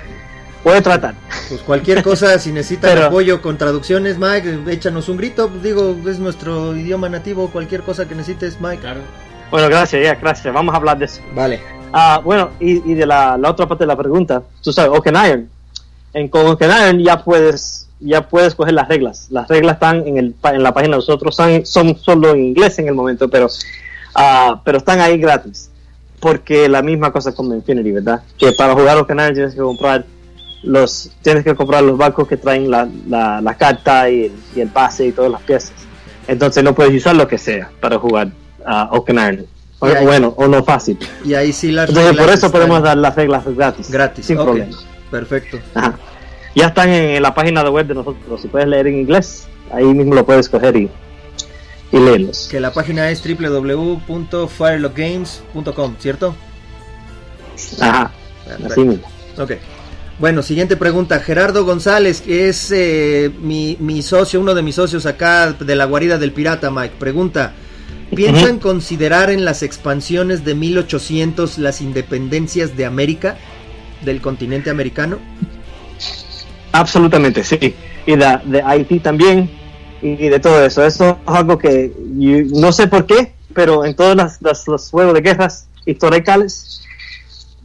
Voy a tratar. Pues cualquier cosa, si necesitan Pero- apoyo con traducciones, Mike, échanos un grito. Digo, es nuestro idioma nativo. Cualquier cosa que necesites, Mike. Claro. Bueno, gracias, ya, gracias. Vamos a hablar de eso. Vale. Ah, bueno, y, de la, otra parte de la pregunta, tú sabes, Oaken Iron. En, con Oaken Iron ya puedes, ya puedes coger las reglas. Las reglas están en, el, en la página de nosotros, son, son solo en inglés en el momento, pero, ah, pero están ahí gratis. Porque la misma cosa con Infinity, ¿verdad? Que para jugar Oaken Iron tienes que comprar los, tienes que comprar los barcos que traen la, la, carta y el, y el pase y todas las piezas. Entonces no puedes usar lo que sea para jugar a Oaken Iron. O- Y ahí- bueno, o no fácil. Y ahí sí las Entonces por eso están podemos dar las reglas gratis. gratis. Sin problema. Perfecto. Ajá. Ya están en, la página de web de nosotros. Si puedes leer en inglés, ahí mismo lo puedes coger y, y leerlos. Que la página es www.firelockgames.com, ¿cierto? Ajá. Así mismo. Ok. Bueno, siguiente pregunta. Gerardo González, que es eh, mi, mi socio, uno de mis socios acá de la guarida del pirata, Mike. Pregunta, ¿piensan considerar en las expansiones de 1800 las independencias de América, del continente americano? Absolutamente, sí. Y de, de Haití también. Y de todo eso. Eso es algo que yo no sé por qué, pero en todos las, las- los juegos de guerras históricas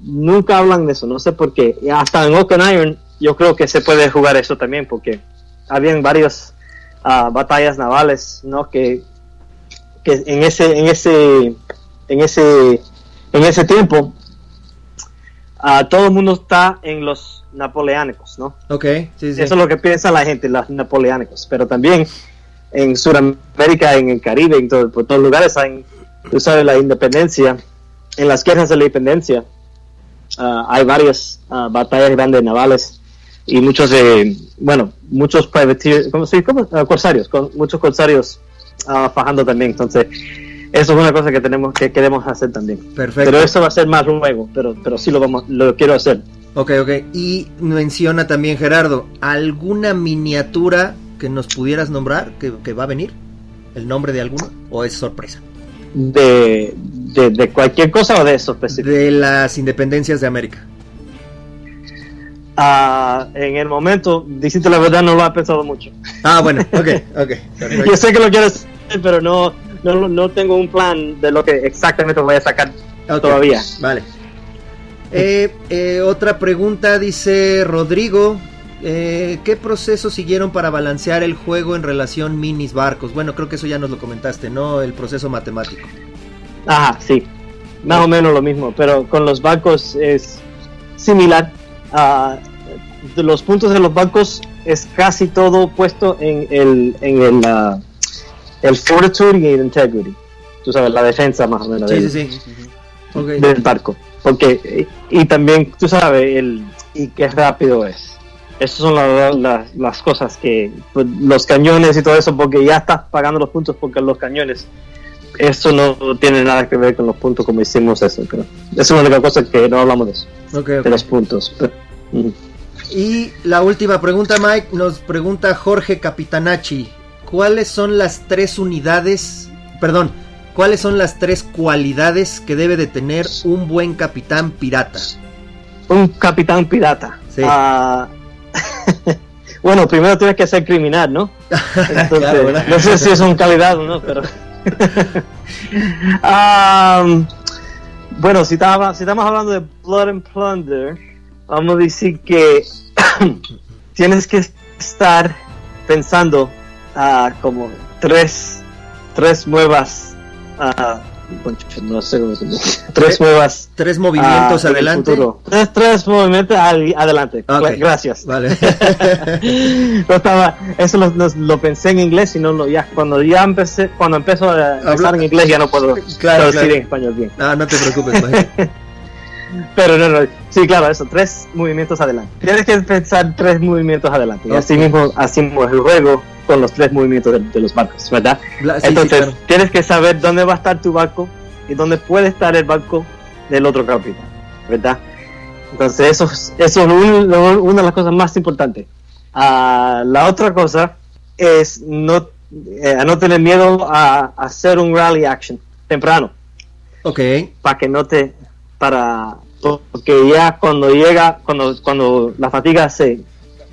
nunca hablan de eso. No sé por qué. Y hasta en Oaken Iron yo creo que se puede jugar eso también porque habían varias ah, batallas navales, ¿no? Que, que en ese, en ese, en ese, en ese tiempo ah, todo el mundo está en los napoleónicos, ¿no? Ok, sí, sí. Eso es lo que piensa la gente, los napoleónicos. Pero también en Sudamérica, en el Caribe, en todo- por todos lugares hay, tú sabes, la independencia. En las guerras de la independencia ah, hay varias ah, batallas grandes navales y muchos de, bueno, muchos privateers, ¿cómo se dice? ¿Cómo? Corsarios, con muchos corsarios fajando también. Entonces, eso es una cosa que tenemos que queremos hacer también. Perfecto. Pero eso va a ser más luego, pero, pero sí lo vamos, lo quiero hacer. Ok, ok. Y menciona también Gerardo, ¿alguna miniatura que nos pudieras nombrar que, que va a venir? ¿El nombre de alguno? ¿O es sorpresa? De, de, de cualquier cosa o de eso específico. De las independencias de América. Ah, en el momento, decirte la verdad, no lo he pensado mucho. Ah, bueno, ok, *laughs* ok. Yo sé que lo quiero hacer, pero no, no, no tengo un plan de lo que exactamente voy a sacar Ok, todavía. Vale. Eh, eh, otra pregunta dice Rodrigo. eh, ¿Qué proceso siguieron para balancear el juego en relación minis barcos? Bueno, creo que eso ya nos lo comentaste, ¿no? El proceso matemático. Ajá, sí. Más o menos lo mismo, pero con los bancos es similar. Ah, de los puntos de los bancos es casi todo puesto en el, en el, ah, el fortitude y el integrity. Tú sabes, la defensa más o menos. Sí, del- sí, sí. Ok. del barco. Porque, y, y también, tú sabes, el, y qué rápido es. Esas son la- la- las cosas que, pues, los cañones y todo eso, porque ya estás pagando los puntos porque los cañones, eso no tiene nada que ver con los puntos como hicimos eso. Pero esa es una única cosa que no hablamos de eso, de los puntos. Pero. Y la última pregunta, Mike, nos pregunta Jorge Capitanachi. ¿Cuáles son las tres unidades, perdón, cuáles son las tres cualidades que debe de tener un buen capitán pirata? Un capitán pirata. Sí. Ah, *laughs* bueno, primero tienes que ser criminal, ¿no? *laughs* Entonces, Claro, ¿verdad? no sé si es un calidad o no, pero. Am, *laughs* bueno, si, estaba, si estamos hablando de Blood and Plunder, vamos a decir que *coughs* tienes que estar pensando ah, como tres, tres nuevas, ah, no sé cómo se dice, tres nuevas Tres movimientos ah, adelante. Tres, tres movimientos al- adelante. Gracias. Vale. *laughs* No estaba, eso lo, lo- lo pensé en inglés y no lo ya cuando ya empecé cuando empezó a Habla- hablar en inglés ya no puedo Claro, claro. en español bien. ah, no te preocupes. *laughs* Pero no, no, sí, claro, eso, tres movimientos adelante. Tienes que pensar tres movimientos adelante. Y así Ok. mismo hacemos el juego con los tres movimientos de, de los barcos, ¿verdad? Bla- sí, sí, Entonces, claro. tienes que saber dónde va a estar tu barco y dónde puede estar el barco del otro capitán, ¿verdad? Entonces, eso, es- eso es un- lo- una de las cosas más importantes. Ah, la otra cosa es no, eh, no tener miedo a, a hacer un rally action temprano Ok, para que no te para porque ya cuando llega cuando cuando la fatiga se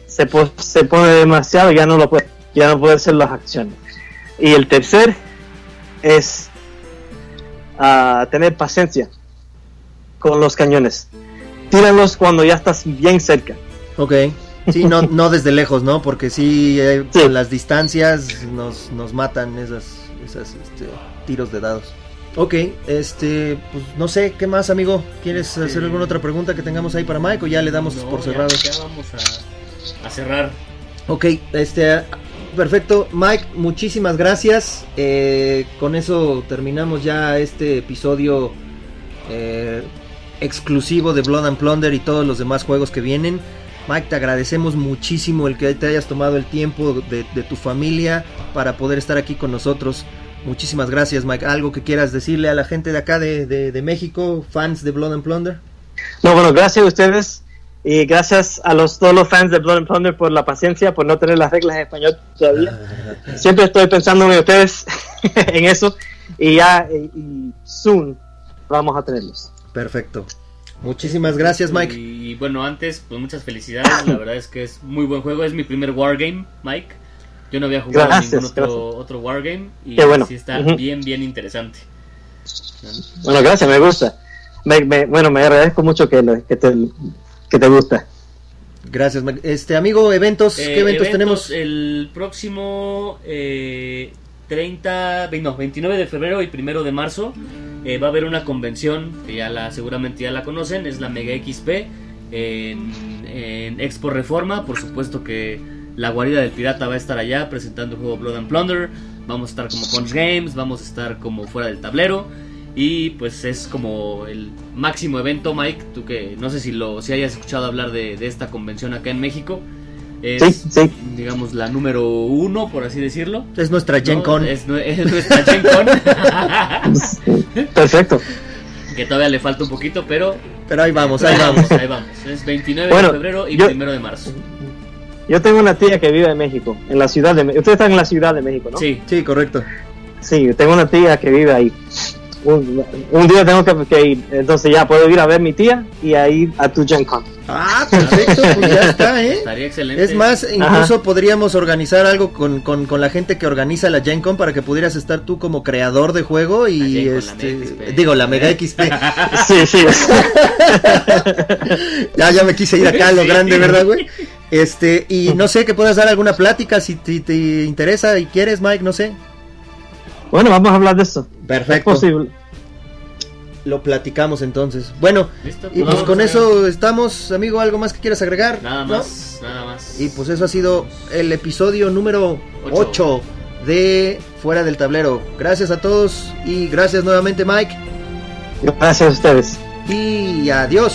se, po- se pone demasiado ya no lo puede ya no puede hacer las acciones y el tercer es ah, tener paciencia con los cañones tíralos cuando ya estás bien cerca ok. Sí, no, no desde lejos, ¿no? Porque sí, eh, Sí. con las distancias nos, nos matan esas, esas este, tiros de dados. Ok, este, pues no sé, ¿qué más, amigo? ¿Quieres Este- hacer alguna otra pregunta que tengamos ahí para Mike o ya le damos No, por ya- cerrado? Ya, vamos a, a cerrar. Ok, este, perfecto. Mike, muchísimas gracias. Eh, con eso terminamos ya este episodio eh, exclusivo de Blood and Plunder y todos los demás juegos que vienen. Mike, te agradecemos muchísimo el que te hayas tomado el tiempo de, de tu familia para poder estar aquí con nosotros. Muchísimas gracias, Mike. ¿Algo que quieras decirle a la gente de acá de, de- de México, fans de Blood and Plunder? no bueno gracias a ustedes y gracias a los todos los fans de Blood and Plunder por la paciencia por no tener las reglas en español todavía *laughs* siempre estoy pensando en ustedes *laughs* en eso y ya y, y soon vamos a tenerlos Perfecto. Muchísimas gracias, Mike. Y, bueno, antes, pues muchas felicidades. La *laughs* verdad es que es muy buen juego. Es mi primer wargame, Mike. Yo no había jugado Gracias, ningún otro, gracias. otro wargame. Y Qué bueno. sí está bien, bien interesante. bueno gracias me gusta Me- me- bueno me agradezco mucho que, lo- que te que te gusta Gracias. Este amigo, eventos, Eh, ¿qué eventos, tenemos? El próximo eh, 30, ve- no, 29 de febrero y 1 de marzo eh, va a haber una convención que ya la seguramente ya la conocen, es la Mega XP en, en Expo Reforma, por supuesto que la guarida del pirata va a estar allá presentando el juego Blood and Plunder, vamos a estar como Punch Games, vamos a estar como fuera del tablero y pues es como el máximo evento, Mike, tú que no sé si lo si hayas escuchado hablar de, de esta convención acá en México. Es, Sí, sí. digamos, la número uno, por así decirlo. Es nuestra Gen ¿no? Con. Es, nue- *laughs* es nuestra Gen Con. *laughs* perfecto que todavía le falta un poquito, pero Pero ahí vamos, ahí *laughs* vamos. ahí vamos. Es 29 Bueno, de febrero y yo- 1 de marzo. Yo tengo una tía que vive en México en la ciudad de Me- ustedes están en la ciudad de México no Sí, Sí, correcto. sí yo tengo una tía que vive ahí un, un día tengo que, que ir entonces ya puedo ir a ver mi tía y a ir a tu Gen Con Ah, perfecto, pues ya está, ¿eh? *laughs* estaría excelente. Es más, incluso podríamos organizar algo con, con, con la gente que organiza la Gen Con para que pudieras estar tú como creador de juego La y Gen Con, la este, digo, la Mega *laughs* XP. sí sí *laughs* ya, ya me quise ir acá a lo Sí. grande, ¿verdad, güey? Este, y no sé, que puedas dar alguna plática si te, te interesa y quieres, Mike, no sé. Bueno vamos a hablar de eso es Perfecto. posible Lo platicamos entonces. Bueno, ¿Listo? y pues con eso estamos, amigo, ¿algo más que quieras agregar? Nada ¿No? más, nada más. Y pues eso ha sido el episodio número Ocho. 8 de Fuera del Tablero. Gracias a todos y gracias nuevamente Mike gracias a ustedes y adiós.